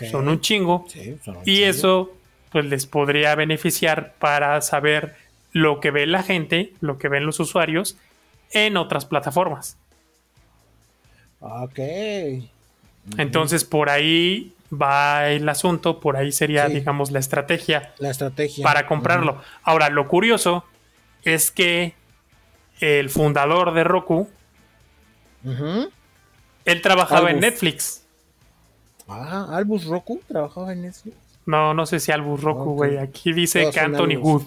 son un chingo, Sí, son un y chingo. eso pues les podría beneficiar para saber lo que ve la gente, lo que ven los usuarios en otras plataformas. Ok. Entonces por ahí va el asunto, por ahí sería, Sí. digamos, la estrategia La estrategia. para comprarlo. Ahora, lo curioso es que el fundador de Roku, él trabajaba en. Netflix. Ah, Albus Roku trabajaba en Netflix. No, no sé si Albus Roku, Ok. güey. Aquí dice que Anthony Albus. Wood.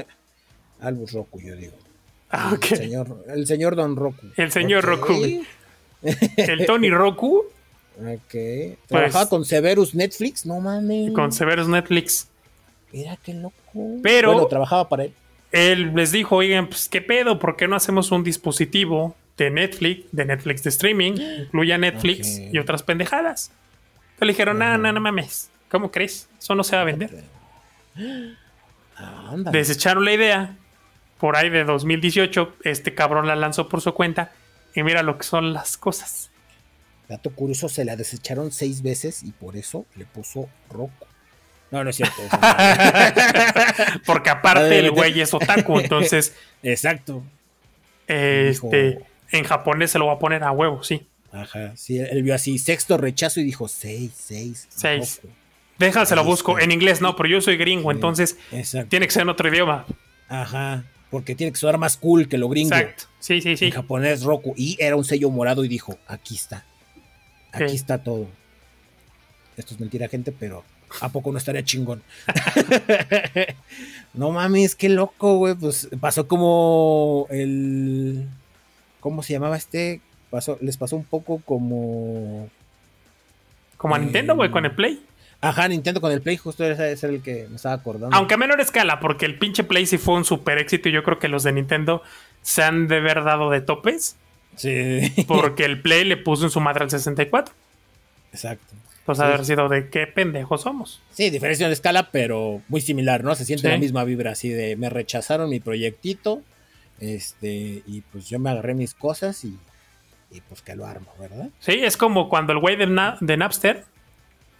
[laughs] Albus Roku, yo digo. Ah, ok. El señor, el señor Don Roku. El señor Ok. Roku, güey. El Tony Roku Ok. Trabajaba con Severus Netflix, no mames. Pues con Severus Netflix. Mira qué loco. Pero- Bueno, trabajaba para él. Él les dijo, oigan, pues qué pedo, ¿por qué no hacemos un dispositivo de Netflix, de Netflix de streaming, incluya Netflix y otras pendejadas? Entonces le dijeron, no, no, no mames, ¿cómo crees? Eso no se va a vender. Ah. Desecharon la idea. Por ahí de 2018, este cabrón la lanzó por su cuenta. Y mira lo que son las cosas. Dato curioso, se la desecharon seis veces y por eso le puso Roku. No, no es cierto. eso no. [laughs] Porque aparte el güey es otaku, entonces [laughs] Exacto. este, Dijo- en japonés se lo va a poner a huevo, sí. Ajá. Sí, él vio así sexto rechazo y dijo seis, seis. Seis. Roku. Déjaselo busco. En inglés no, pero yo soy gringo, entonces Exacto. tiene que ser en otro idioma. Ajá. Porque tiene que sonar más cool que lo gringo. Exacto. Sí, sí, En sí. japonés Roku. Y era un sello morado y dijo, aquí está. Aquí está todo. Esto es mentira, gente, pero ¿a poco no estaría chingón? [laughs] no mames, qué loco, güey. Pues pasó como el... ¿Cómo se llamaba este? Pasó, les pasó un poco como... Como a Nintendo, güey, con el Play. Ajá, Nintendo con el Play, justo ese es el que me estaba acordando. Aunque a menor escala, porque el pinche Play sí fue un super éxito y yo creo que los de Nintendo se han de haber dado de topes Sí, [laughs] porque el Play le puso en su madre al 64. exacto. Pues Sí. haber sido de qué pendejos somos. Sí, diferencia de escala, pero muy similar, ¿no? Se siente Sí. la misma vibra así de me rechazaron mi proyectito, este, y pues yo me agarré mis cosas y, y pues que lo armo, ¿verdad? Sí, es como cuando el güey de, Na- de Napster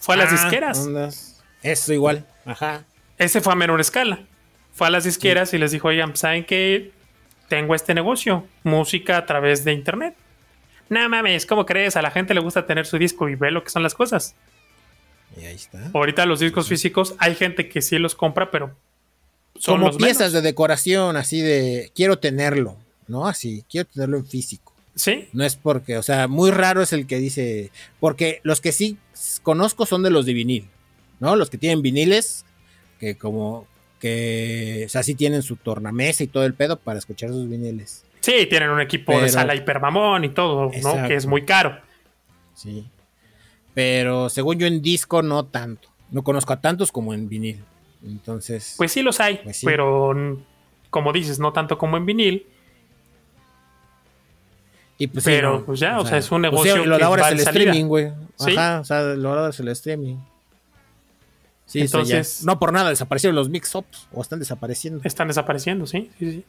fue a las Ah, disqueras. ondas. Eso igual, ajá. Ese fue a menor escala. Fue a las disqueras y les dijo, oigan, ¿saben qué? Tengo este negocio, música a través de internet. No mames, ¿cómo crees? A la gente le gusta tener su disco y ve lo que son las cosas. Y ahí está. Ahorita los discos físicos, hay gente que sí los compra, pero son Como los piezas menos. de decoración, así de quiero tenerlo, ¿no? Así, quiero tenerlo en físico. Sí, No es porque, o sea, muy raro es el que dice, porque los que sí conozco son de los de vinil, ¿no? Los que tienen viniles, que como que, o sea, sí tienen su tornamesa y todo el pedo para escuchar sus viniles. sí, tienen un equipo de sala hipermamón y todo, ¿no? Exacto. Que es muy caro. Sí. Pero según yo en disco no tanto. No conozco a tantos como en vinil. Entonces, Pues sí los hay, Pues sí. pero como dices, no tanto como en vinil. Y pues sí, pero, no, pues ya, o sea, es un pues negocio sí, lo de ahora es el salida. streaming, güey. Sí. Ajá, o sea, lo de ahora es el streaming. Sí, ya. Entonces- no por nada desaparecieron los mix-ups o están desapareciendo. Están desapareciendo, sí, sí, sí.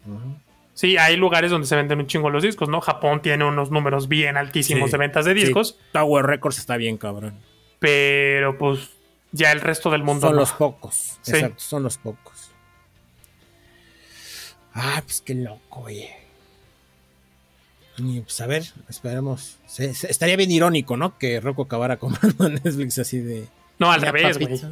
Sí, hay lugares donde se venden un chingo los discos, ¿no? Japón tiene unos números bien altísimos Sí, de ventas de sí. discos, Tower Records está bien, cabrón. pero pues ya el resto del mundo Son no. los pocos. Sí. Exacto, son los pocos. Ah, pues qué loco, oye. Y pues a ver, esperemos. Se- se- estaría bien irónico, ¿no? Que Rocco acabara [laughs] comprando Netflix así de. No, al "Ya, revés, güey. papito".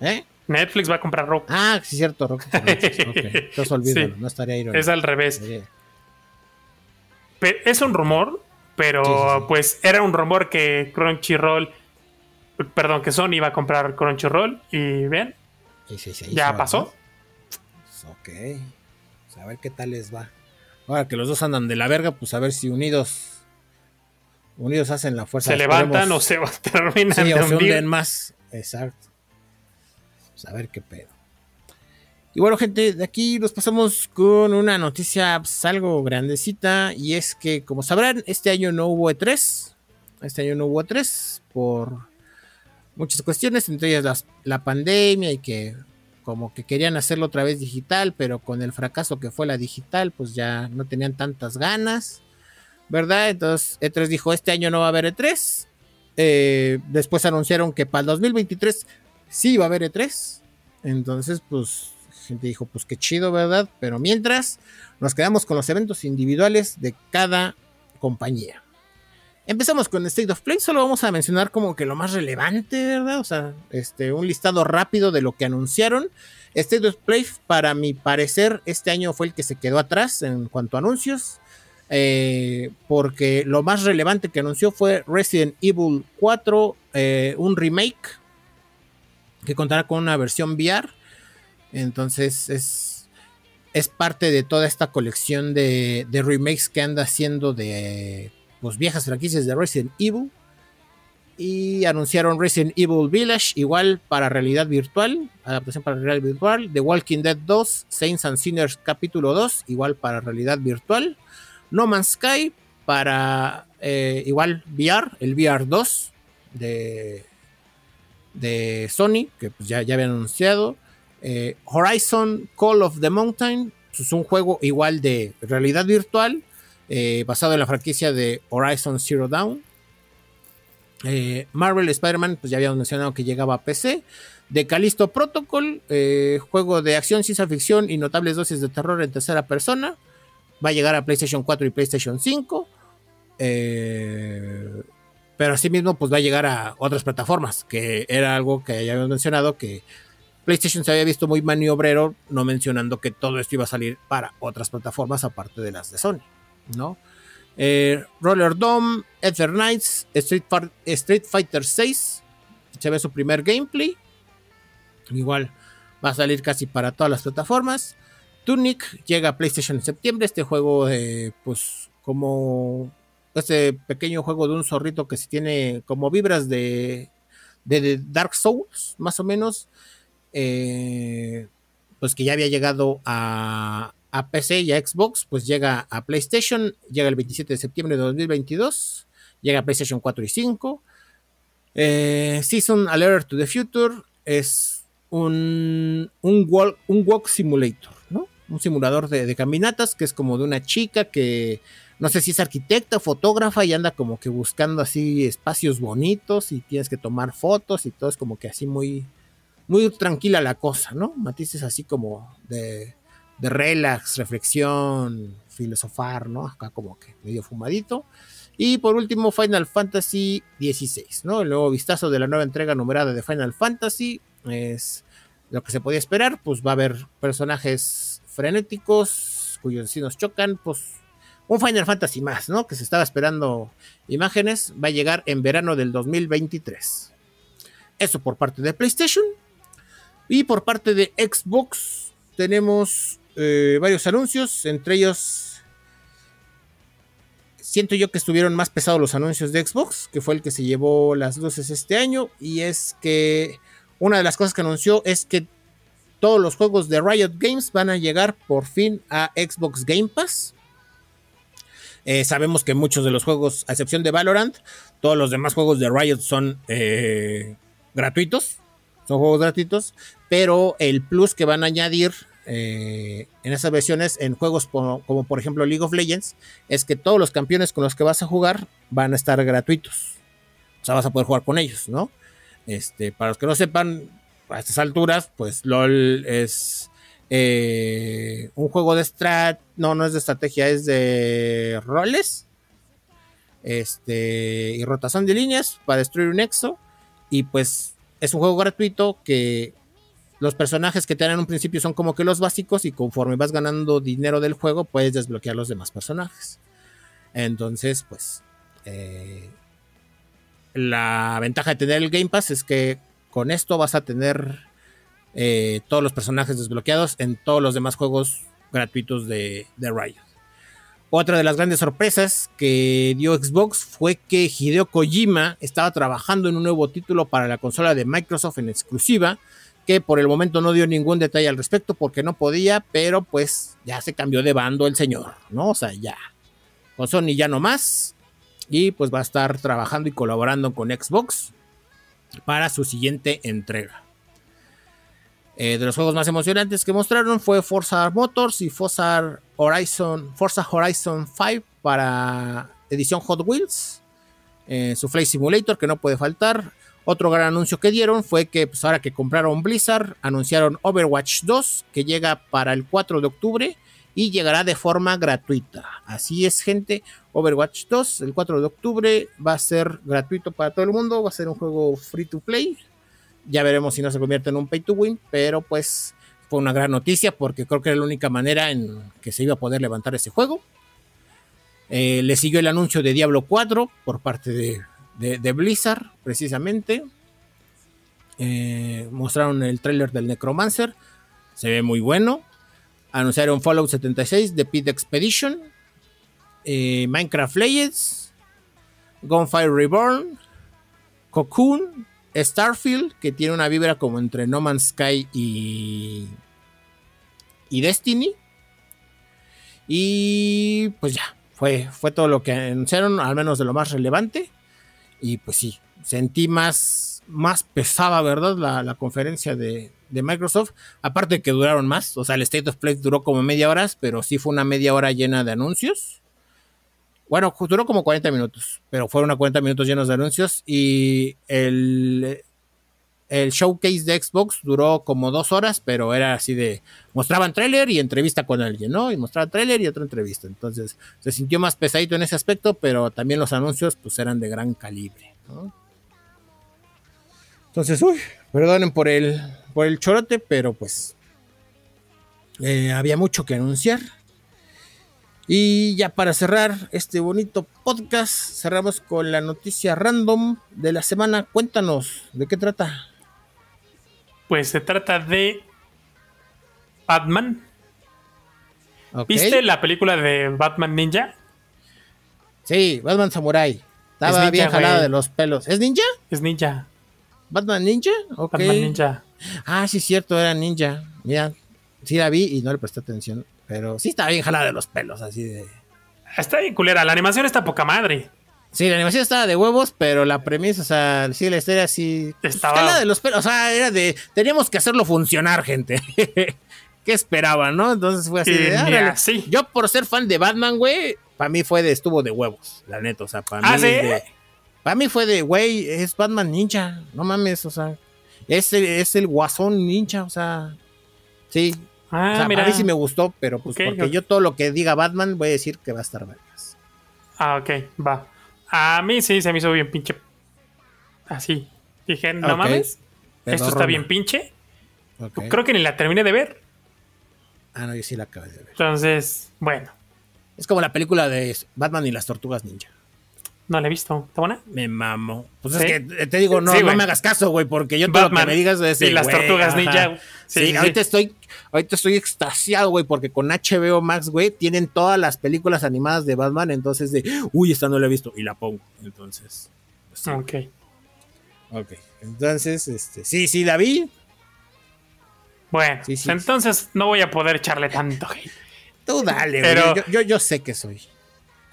¿Eh? Netflix va a comprar Roku. Ah, sí, cierto, Rocco. Netflix, [laughs] ok. Entonces olvídalo, Sí. no estaría irónico. es al revés. Es un rumor, Pero pues era un rumor que Crunchyroll, perdón, que Sony iba a comprar Crunchyroll y ven, ya pasó. Pues, ok, pues, a ver qué tal les va. Ahora que los dos andan de la verga, pues a ver si unidos unidos hacen la fuerza. Se levantan o se [laughs] terminan sí, de o hundir. más. Exacto. Pues a ver qué pedo. Y bueno, gente, de aquí nos pasamos con una noticia pues, algo grandecita. Y es que, como sabrán, este año no hubo E3. Este año no hubo E3 por muchas cuestiones, entre ellas la pandemia y que como que querían hacerlo otra vez digital, pero con el fracaso que fue la digital, pues ya no tenían tantas ganas, ¿verdad? Entonces E3 dijo, este año no va a haber E3. Eh, después anunciaron que para el 2023 sí va a haber E3. Entonces, pues gente dijo, pues qué chido, ¿verdad? Pero mientras, nos quedamos con los eventos individuales de cada compañía. Empezamos con State of Play, solo vamos a mencionar como que lo más relevante, ¿verdad? O sea, este, un listado rápido de lo que anunciaron. State of Play, para mi parecer, este año fue el que se quedó atrás en cuanto a anuncios. Eh, porque lo más relevante que anunció fue Resident Evil 4, eh, un remake que contará con una versión VR. Entonces es, es parte de toda esta colección de, remakes que anda haciendo de pues, viejas franquicias de Resident Evil. Y anunciaron Resident Evil Village, igual para realidad virtual, adaptación para realidad virtual. The Walking Dead 2, Saints and Sinners capítulo 2, igual para realidad virtual. No Man's Sky para eh, igual VR, el VR 2 de, de Sony, que pues ya, ya habían anunciado. Eh, Horizon Call of the Mountain pues, es un juego igual de realidad virtual, eh, basado en la franquicia de Horizon Zero Dawn. Eh, Marvel Spider-Man, pues ya habíamos mencionado que llegaba a PC. De Callisto Protocol, juego de acción, ciencia ficción y notables dosis de terror en tercera persona. Va a llegar a PlayStation 4 y PlayStation 5. pero asimismo, pues va a llegar a otras plataformas, que era algo que ya habíamos mencionado, que PlayStation se había visto muy maniobrero, no mencionando que todo esto iba a salir para otras plataformas aparte de las de Sony, ¿no? Eh, Roller Dome, Ether Knights, Street, Street, Fighter 6, se ve su primer gameplay. Igual va a salir casi para todas las plataformas. Tunic llega a PlayStation en septiembre. Este juego, pues, como este pequeño juego de un zorrito que se tiene como vibras de, de Dark Souls, más o menos. Eh, pues que ya había llegado a, PC y a Xbox, pues llega a PlayStation, llega el 27 de septiembre de 2022, llega a PlayStation 4 y 5. Eh, Season Alert to the Future es un, un, walk, un walk simulator, ¿no? Un simulador de, caminatas que es como de una chica que no sé si es arquitecta, fotógrafa y anda como que buscando así espacios bonitos y tienes que tomar fotos y todo es como que así muy, muy tranquila la cosa, ¿no? Matices así como de, de relax, reflexión, filosofar, ¿no? Acá como que medio fumadito. Y por último, Final Fantasy XVI, ¿no? El nuevo vistazo de la nueva entrega numerada de Final Fantasy es lo que se podía esperar, pues va a haber personajes frenéticos cuyos destinos chocan, pues un Final Fantasy más, ¿no? Que se estaba esperando imágenes, va a llegar en verano del 2023. Eso por parte de PlayStation. Y por parte de Xbox tenemos eh, varios anuncios, entre ellos siento yo que estuvieron más pesados los anuncios de Xbox, que fue el que se llevó las luces este año, y es que una de las cosas que anunció es que todos los juegos de Riot Games van a llegar por fin a Xbox Game Pass. Eh, sabemos que muchos de los juegos, a excepción de Valorant, todos los demás juegos de Riot son eh, gratuitos son juegos gratuitos, pero el plus que van a añadir eh, en esas versiones en juegos como, por ejemplo League of Legends es que todos los campeones con los que vas a jugar van a estar gratuitos. O sea, vas a poder jugar con ellos, ¿no? Este, para los que no sepan, a estas alturas, pues LOL es eh, un juego de strat, no, no es de estrategia, es de roles. Este, y rotación de líneas para destruir un exo. Y pues es un juego gratuito que los personajes que te dan en un principio son como que los básicos y conforme vas ganando dinero del juego puedes desbloquear los demás personajes. Entonces, pues Eh, la ventaja de tener el Game Pass es que con esto vas a tener eh, todos los personajes desbloqueados en todos los demás juegos gratuitos de, de Riot. Otra de las grandes sorpresas que dio Xbox fue que Hideo Kojima estaba trabajando en un nuevo título para la consola de Microsoft en exclusiva, que por el momento no dio ningún detalle al respecto porque no podía, pero pues ya se cambió de bando el señor, ¿no? O sea, ya. Con Sony ya no más. Y pues va a estar trabajando y colaborando con Xbox para su siguiente entrega. Eh, de los juegos más emocionantes que mostraron fue Forza Motors y Forza Horizon, Forza Horizon 5 para edición Hot Wheels. Eh, su Flight Simulator que no puede faltar. Otro gran anuncio que dieron fue que pues, ahora que compraron Blizzard, anunciaron Overwatch 2 que llega para el 4 de octubre y llegará de forma gratuita. Así es, gente. Overwatch 2 el 4 de octubre va a ser gratuito para todo el mundo. Va a ser un juego free to play. Ya veremos si no se convierte en un pay to win, pero pues fue una gran noticia porque creo que era la única manera en que se iba a poder levantar ese juego. Eh, le siguió el anuncio de Diablo 4 por parte de, Blizzard, precisamente. Eh, mostraron el tráiler del Necromancer. Se ve muy bueno. Anunciaron Fallout 76 de Pit Expedition. Eh, Minecraft Legends. Gunfire Reborn. Cocoon. Starfield, que tiene una vibra como entre No Man's Sky y, y Destiny. Y pues ya, fue, fue todo lo que anunciaron, al menos de lo más relevante. Y pues sí, sentí más, más pesada, ¿verdad? La, conferencia de, de, Microsoft. Aparte que duraron más, o sea, el State of Play duró como media hora, pero sí fue una media hora llena de anuncios. Bueno, duró como 40 minutos, pero fueron a 40 minutos llenos de anuncios y el, el showcase de Xbox duró como dos horas, pero era así de mostraban trailer y entrevista con alguien, ¿no? Y mostraban trailer y otra entrevista. Entonces se sintió más pesadito en ese aspecto, pero también los anuncios pues eran de gran calibre. Entonces, uy, perdonen por el, por el chorote, pero pues eh, había mucho que anunciar. Y ya para cerrar este bonito podcast, cerramos con la noticia random de la semana. Cuéntanos, ¿de qué trata? Pues se trata de Batman. ¿Viste la película de Batman Ninja? Sí, Batman Samurai. Estaba bien jalada de los pelos. ¿Es ninja? Es ninja. ¿Batman Ninja? Batman Ninja. Ah, sí, cierto, era ninja. Mira, sí la vi y no le presté atención. Pero sí estaba bien jalada de los pelos, así de. Está bien culera, la animación está poca madre. Sí, la animación estaba de huevos, pero la premisa, o sea, sí, la historia sí. Estaba. de los pelos, o sea, era de. Teníamos que hacerlo funcionar, gente. [laughs] ¿Qué esperaban, no? Entonces fue así de. sí. Yo, por ser fan de Batman, güey, para mí fue de. Estuvo de huevos, la neta, o sea, para ¿Ah, mí. ¿sí? para mí fue de, güey, es Batman ninja, no mames, o sea. Es es el guasón ninja, o sea. Sí, Ah, mira. A mí sí me gustó, pero pues porque yo todo lo que diga Batman voy a decir que va a estar vergas. Ah, ok, va. A mí sí se me hizo bien pinche. Así. Dije, no mames. Esto está bien pinche. Creo que ni la terminé de ver. Ah, no, yo sí la acabé de ver. Entonces, bueno. Es como la película de Batman y las tortugas ninja. No la he visto. ¿Está buena? Me mamo. Pues es que te digo, no, no me hagas caso, güey, porque yo todo lo que me digas es. Y las tortugas ninja. Sí, ahorita estoy, ahorita estoy extasiado, güey, porque con HBO Max, güey, tienen todas las películas animadas de Batman, entonces de, uy, esta no la he visto, y la pongo. Entonces. Pues ok. Ok. Entonces, este, sí, sí, la vi. Bueno, entonces no voy a poder echarle tanto Tú dale. Yo, yo, yo sé que soy.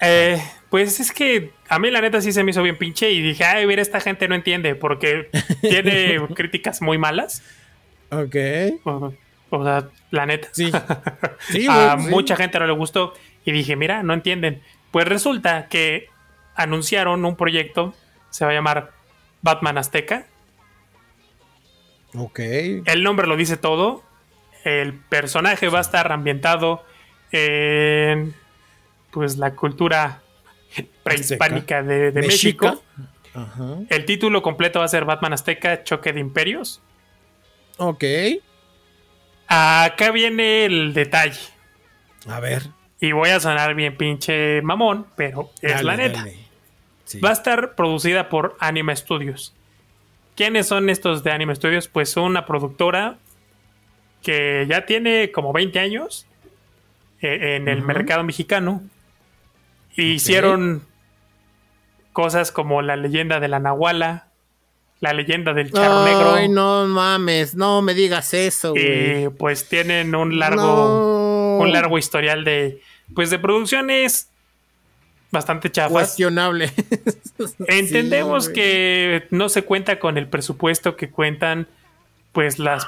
Eh, pues es que a mí la neta sí se me hizo bien pinche y dije, ay, mira, esta gente no entiende porque [laughs] tiene críticas muy malas. Ok. O, sea, la neta. Sí. [laughs] a mucha gente no le gustó y dije, mira, no entienden. Pues resulta que anunciaron un proyecto, se va a llamar Batman Azteca. Ok. El nombre lo dice todo. El personaje va a estar ambientado en pues la cultura prehispánica de, México. El título completo va a ser Batman Azteca, Choque de Imperios. Ok. Acá viene el detalle. A ver. Y voy a sonar bien pinche mamón, pero es la neta. Va a estar producida por Anime Studios. ¿Quiénes son estos de Anime Studios? Pues son una productora que ya tiene como 20 años eh, en el mercado mexicano. Hicieron cosas como la leyenda de la Nahuala, la leyenda del charro negro. Ay, no mames, no me digas eso, güey. pues tienen un largo, un largo historial de, pues de producciones bastante chafas. Cuestionable. [laughs] Entendemos que no se cuenta con el presupuesto que cuentan, pues las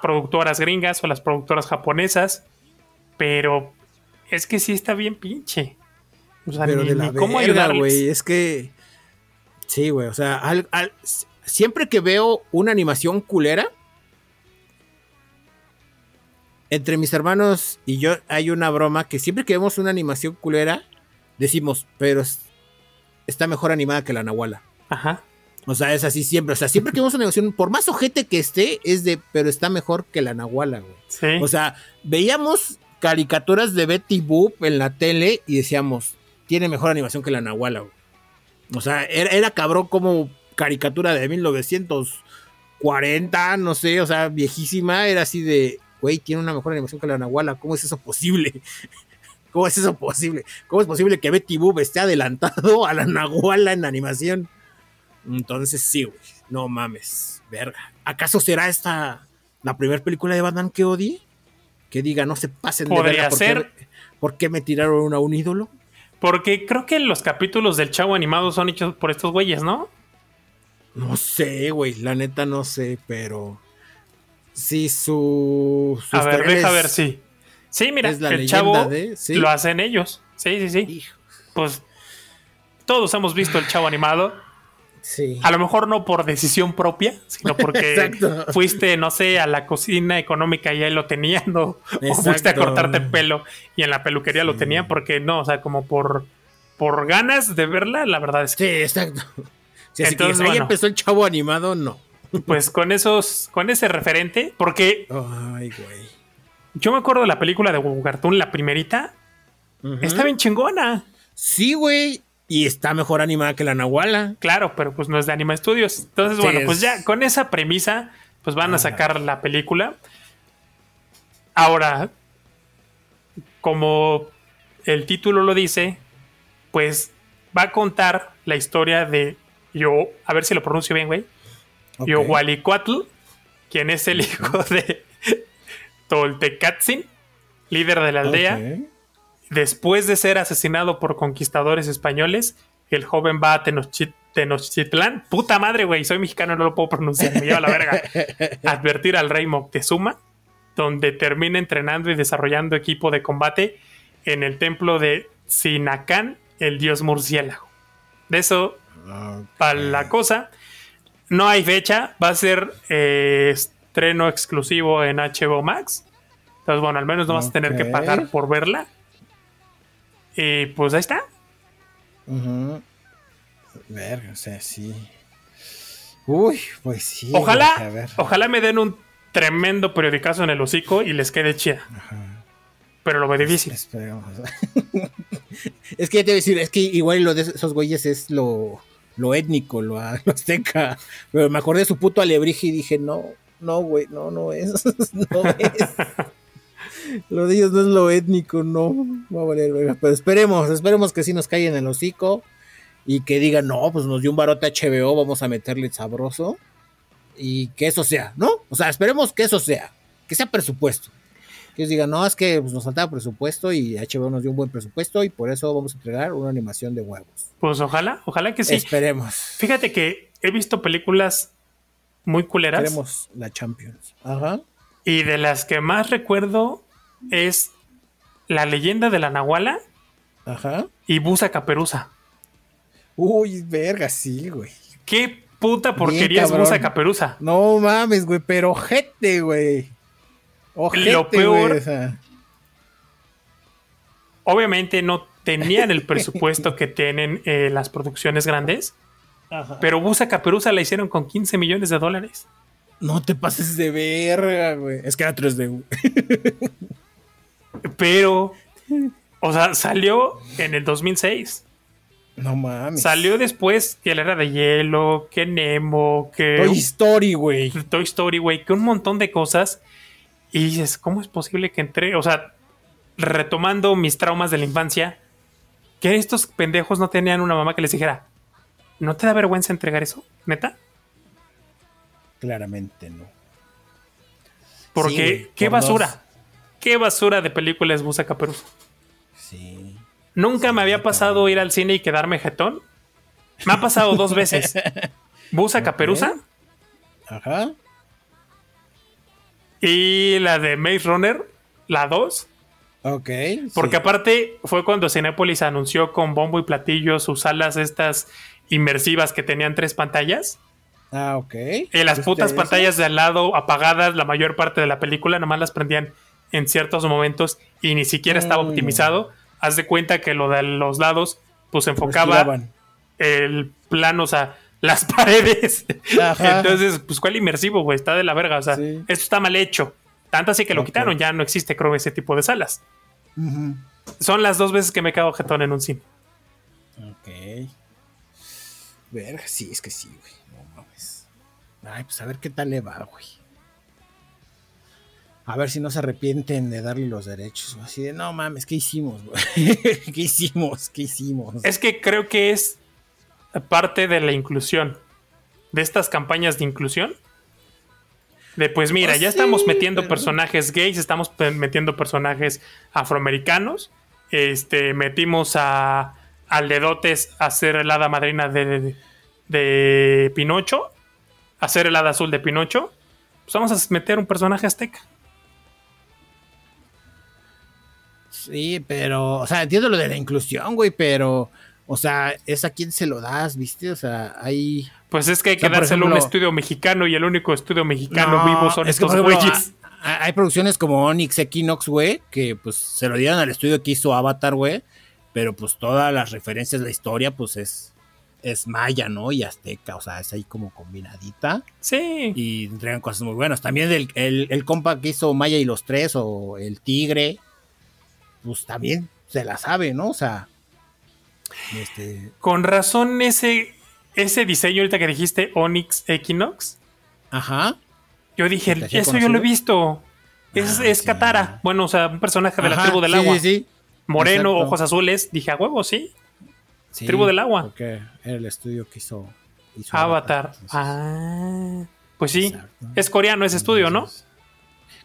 productoras gringas o las productoras japonesas, pero es que sí está bien pinche. O sea, pero de la cómo ayudar, güey. Es que. Sí, güey. O sea, siempre que veo una animación culera. Entre mis hermanos y yo hay una broma que siempre que vemos una animación culera, decimos, pero está mejor animada que la Nahuala. Ajá. O sea, es así siempre. O sea, siempre que vemos una animación, por más ojete que esté, es de, pero está mejor que la Nahuala, güey. Sí. O sea, veíamos caricaturas de Betty Boop en la tele y decíamos, tiene mejor animación que la Nahuala, O sea, era, cabrón como caricatura de 1940, no sé, o sea, viejísima, era así de, güey, tiene una mejor animación que la Nahuala, ¿cómo es eso posible? [laughs] ¿Cómo es eso posible? ¿Cómo es posible que Betty Boop esté adelantado a la Nahuala en animación? Entonces sí, güey, no mames, verga. ¿Acaso será esta la primera película de Batman que odie? Que diga, no se pasen de verga, ¿por ser? ¿por qué me tiraron a un ídolo? Porque creo que los capítulos del Chavo animado son hechos por estos güeyes, ¿no? No sé, güey, la neta no sé, pero sí su... a ver, deja ver, sí. Sí, mira, el Chavo lo hacen ellos. Sí, sí, sí. Pues todos hemos visto el Chavo animado. A lo mejor no por decisión propia, sino porque [laughs] fuiste, no sé, a la cocina económica y ahí lo tenían, ¿no? o fuiste a cortarte el pelo y en la peluquería lo tenían, porque no, o sea, como por, por ganas de verla, la verdad es que. Sí, exacto. Entonces, ahí empezó el chavo animado, no. Pues con esos, con ese referente, porque. Ay, güey. Yo me acuerdo de la película de Cartoon, la primerita. Está bien chingona. Sí, güey. Y está mejor animada que la Nahuala. Claro, pero pues no es de Anima Studios. Entonces, bueno, pues ya con esa premisa, pues van a sacar la película. Ahora, como el título lo dice, pues va a contar la historia de yo, a ver si lo pronuncio bien, güey. Yo Yohualicuatl, quien es el hijo de [laughs] Toltecatzin, líder de la aldea. Después de ser asesinado por conquistadores españoles, el joven va a Tenochtitlán. Puta madre, güey, soy mexicano, no lo puedo pronunciar, me lleva la verga. [laughs] Advertir al rey Moctezuma, donde termina entrenando y desarrollando equipo de combate en el templo de Sinacán, el dios murciélago. De eso, para la cosa, no hay fecha, va a ser eh, estreno exclusivo en HBO Max. Entonces, bueno, al menos no vas a tener que pagar por verla. Y pues ahí está. Verga, o sea, sí. Uy, pues sí. Ojalá, ojalá me den un tremendo periodicazo en el hocico y les quede chida. Pero lo ve difícil. [laughs] es que ya te voy a decir, es que igual lo de esos güeyes es lo, lo étnico, lo, azteca. Pero me acordé de su puto alebrije y dije, no, no, güey, no, no es. [laughs] no es. [laughs] Lo de ellos no es lo étnico, no. Va a valer, Pero esperemos, esperemos que sí nos caigan en el hocico. Y que digan, no, pues nos dio un barote HBO, vamos a meterle sabroso. Y que eso sea, ¿no? O sea, esperemos que eso sea. Que sea presupuesto. Que ellos digan, no, es que pues, nos faltaba presupuesto y HBO nos dio un buen presupuesto y por eso vamos a entregar una animación de huevos. Pues ojalá, ojalá que sí. Esperemos. Fíjate que he visto películas muy culeras. Queremos la Champions. Ajá. Y de las que más recuerdo es la leyenda de la Nahuala Ajá. y Busa Caperuza. Uy, verga, sí, güey. ¿Qué puta porquería es Busa Caperuza? No mames, güey, pero ojete, güey. Ojete, Lo peor. Obviamente no tenían el [laughs] presupuesto que tienen eh, las producciones grandes. Ajá. Pero Busa Caperuza la hicieron con 15 millones de dólares. No te pases de verga, güey. Es que era 3D. [laughs] Pero, o sea, salió en el 2006. No mames. Salió después que la era de hielo, que Nemo, que. Toy Story, güey. Toy Story, güey, que un montón de cosas. Y dices, ¿cómo es posible que entre? O sea, retomando mis traumas de la infancia, que estos pendejos no tenían una mamá que les dijera, ¿no te da vergüenza entregar eso? ¿Neta? Claramente no. Porque, Sí, güey, qué por basura. dos. Qué basura de película es Busa Caperuza. Sí. Nunca Sí, me había cabrón. pasado ir al cine y quedarme jetón. Me ha pasado dos veces. [laughs] Busa. Caperuza Ajá. y la de Maze Runner, la 2. Ok. Porque sí. aparte fue cuando Cinépolis anunció con bombo y platillo sus salas estas inmersivas que tenían tres pantallas. Ah, ok. Y las ¿Viste putas eso? pantallas de al lado apagadas la mayor parte de la película, nomás las prendían en ciertos momentos y ni siquiera estaba Mm. optimizado. Haz de cuenta que lo de los lados, pues enfocaba el plano, o sea, [laughs] las paredes. Ajá. Entonces, pues cuál inmersivo, güey, está de la verga. O sea, Sí. esto está mal hecho. Tanto así que lo quitaron, ya no existe, creo, ese tipo de salas. Son las dos veces que me cago jetón en un cine. Ok. Verga, sí, es que sí, güey. No mames. Ay, pues a ver qué tal le va, güey. A ver si no se arrepienten de darle los derechos. Así de, no mames, ¿qué hicimos? [laughs] ¿Qué hicimos? ¿Qué hicimos? Es que creo que es parte de la inclusión. De estas campañas de inclusión. De pues mira, Pues ya sí, estamos metiendo pero- personajes gays, estamos metiendo personajes afroamericanos. Este, metimos a al dedotes a ser el hada madrina de, de Pinocho. A ser el hada azul de Pinocho. Pues vamos a meter un personaje azteca. Sí, pero, o sea, entiendo lo de la inclusión, güey, pero, o sea, es a quién se lo das, ¿viste? O sea, hay... Pues es que hay O que sea, por dárselo a un estudio mexicano y el único estudio mexicano No, vivo son es estos güeyes. hay producciones como Onyx Equinox, güey, que pues se lo dieron al estudio que hizo Avatar, güey, pero pues todas las referencias la historia, pues es, es maya, ¿no? Y azteca, o sea, es ahí como combinadita Sí. y entregan cosas muy buenas. También el, el, el compa que hizo Maya y los tres o el Tigre, pues también se la sabe, ¿no? O sea, este, Con razón ese, ese diseño ahorita que dijiste Onyx Equinox, ajá. yo dije, ¿Te hacía eso yo lo he visto. Es, Ah, es. Katara. Bueno, o sea, un personaje de la tribu del sí, agua. Sí, sí, Moreno, Exacto. ojos azules. Dije, a huevo, sí. sí, Tribu del agua. Porque era el estudio que hizo, hizo Avatar. Ah. Pues sí. Exacto. Es coreano ese estudio, ¿no? Entonces,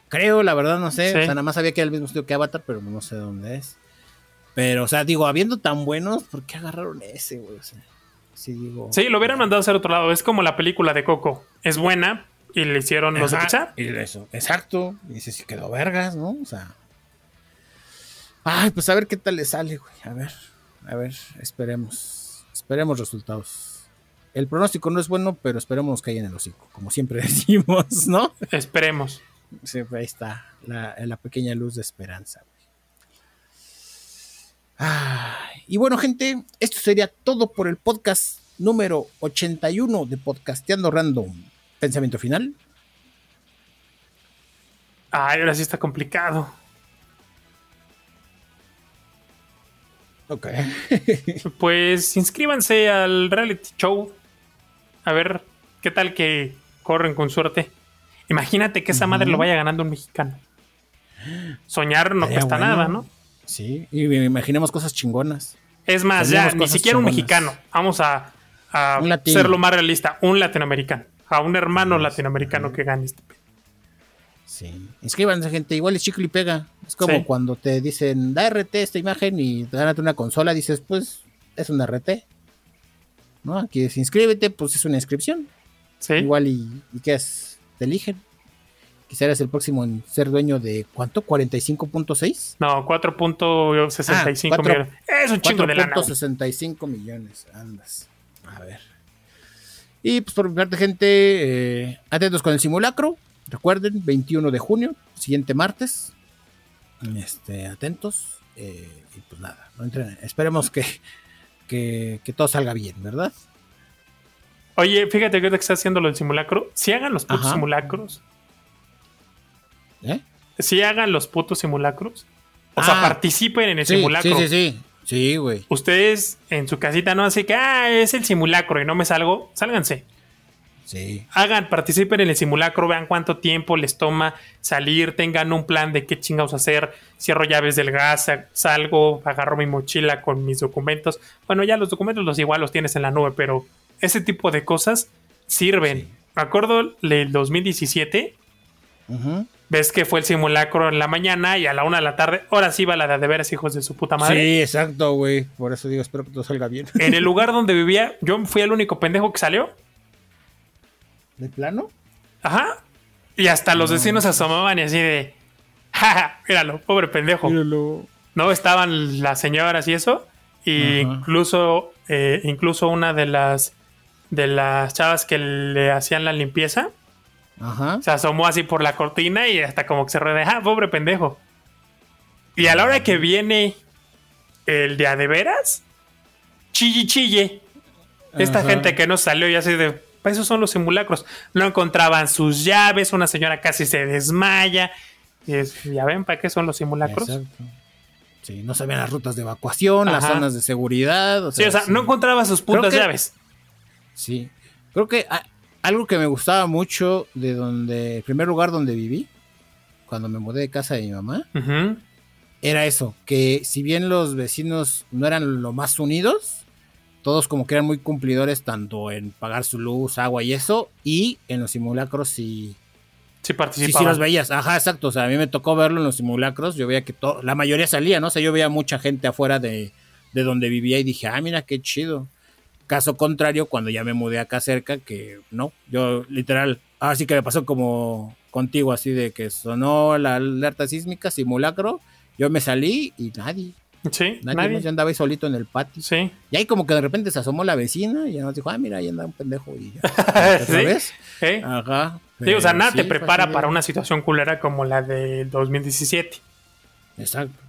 Creo, la verdad, no sé. Sí. O sea, nada más sabía que era el mismo estudio que Avatar, pero no sé dónde es. Pero, o sea, digo, habiendo tan buenos, ¿por qué agarraron ese, güey? O sea, sí, digo. Sí, lo hubieran mandado a hacer otro lado. Es como la película de Coco. Es buena y le hicieron los de Pixar. Y eso, exacto. Y dice, sí quedó vergas, ¿no? O sea. Ay, pues a ver qué tal le sale, güey. A ver, a ver, esperemos. Esperemos resultados. El pronóstico no es bueno, pero esperemos que haya en el hocico, como siempre [laughs] decimos, ¿no? Esperemos. Siempre ahí está la, la pequeña luz de esperanza. Ay, y bueno, gente, esto sería todo por el podcast número 81 de Podcasteando Random. Pensamiento final. Ay, ahora sí está complicado. Ok. [laughs] Pues inscríbanse al reality show. A ver qué tal que corren con suerte. Imagínate que esa madre lo vaya ganando un mexicano. Soñar no cuesta bueno. nada, ¿no? Sí, y imaginemos cosas chingonas. Es más, ya, ni siquiera un mexicano. Vamos a, a Un latino. ser lo más realista. Un latinoamericano. A un hermano Sí, latinoamericano que gane este. Sí. Inscríbanse, gente. Igual es chicle y pega. Es como Sí. cuando te dicen, da RT esta imagen y gánate una consola. Dices, pues, es una RT. ¿No? Aquí es inscríbete, pues es una inscripción. Sí. Igual y, y ¿qué es? Te eligen. Quizá eres el próximo en ser dueño de ¿cuánto? ¿45.6? No, 4.65 Ah, millones. Es un chingo de lana. güey. 4.65 millones. Andas. A ver. Y pues por mi parte, gente, eh, atentos con el simulacro. Recuerden, 21 de junio, siguiente martes. Este, atentos. eh, y pues nada, no entren- esperemos que, que, que todo salga bien, ¿verdad? Oye, fíjate que ahorita que está haciendo lo del simulacro. Si hagan los putos Ajá. simulacros. ¿Eh? Si hagan los putos simulacros. O sea, Ah. participen en el Sí, simulacro. sí, sí, sí. Sí, güey. Ustedes en su casita no así que, ah, es el simulacro y no me salgo, sálganse. Sí. Hagan, participen en el simulacro, vean cuánto tiempo les toma salir, tengan un plan de qué chingados hacer, cierro llaves del gas, salgo, agarro mi mochila con mis documentos. Bueno, ya los documentos los igual los tienes en la nube, pero ese tipo de cosas sirven. Sí. Me acuerdo del 2017, Ujú. ves que fue el simulacro en la mañana y a la una de la tarde, ahora sí va la de veras, hijos de su puta madre. Sí, exacto, güey. Por eso digo, espero que todo salga bien. En el [laughs] lugar donde vivía, yo fui el único pendejo que salió. ¿De plano? Ajá. Y hasta los vecinos se asomaban y así de. Jaja, míralo, pobre pendejo. Míralo. No estaban las señoras y eso. Y incluso, eh, incluso una de las de las chavas que le hacían la limpieza Ajá. se asomó así por la cortina y hasta como que se redeja, pobre pendejo. Y a la hora que viene el de a de veras, chille chille. Esta Ajá. gente que no salió y así de. "Pa, Esos son los simulacros. No encontraban sus llaves. Una señora casi se desmaya. Y es, ya ven, ¿para qué son los simulacros? Exacto. Sí, no sabían las rutas de evacuación, las zonas de seguridad. O Sí, sea, o sea, sí. no encontraba sus putas llaves. Sí. Creo que ah, algo que me gustaba mucho de donde, el primer lugar donde viví, cuando me mudé de casa de mi mamá, Ujú. era eso, que si bien los vecinos no eran lo más unidos, todos como que eran muy cumplidores tanto en pagar su luz, agua y eso, y en los simulacros sí, Sí, sí, participaban. sí los veías. Ajá, exacto. O sea, a mí me tocó verlo en los simulacros, yo veía que to- la mayoría salía, ¿no? O sea, yo veía mucha gente afuera de, de donde vivía y dije, ah, mira qué chido. Caso contrario, cuando ya me mudé acá cerca, que no, yo literal, ahora sí que me pasó como contigo, así de que sonó la alerta sísmica, simulacro, yo me salí y nadie, Sí, nadie, nadie. más, yo andaba ahí solito en el patio. Sí. Y ahí como que de repente se asomó la vecina y ya nos dijo, ah, mira, ahí anda un pendejo y ya. [laughs] ¿Otra Sí. vez? ¿Eh? Ajá. Sí, o sea, nada te sí, prepara así de- para una situación culera como la del 2017. Exacto.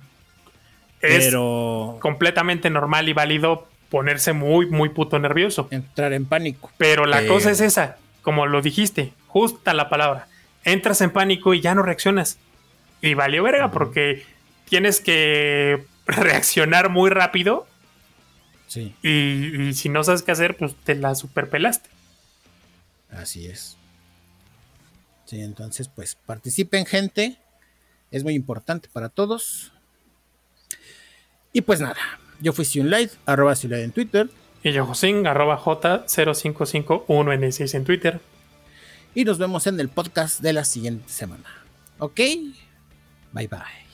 Es Pero completamente normal y válido ponerse muy, muy puto nervioso. entrar en pánico. Pero la Pero- cosa es esa, como lo dijiste, justa la palabra. Entras en pánico y ya no reaccionas. Y valió verga porque tienes que [laughs] reaccionar muy rápido Sí, y, y si no sabes qué hacer, pues te la superpelaste. así es. Sí, entonces, pues participen, gente. Es muy importante para todos. Y pues nada, yo fui Light, arroba Light en Twitter. Y yo, Josín, arroba J0551N6 en Twitter. Y nos vemos en el podcast de la siguiente semana. ¿Ok? Bye bye.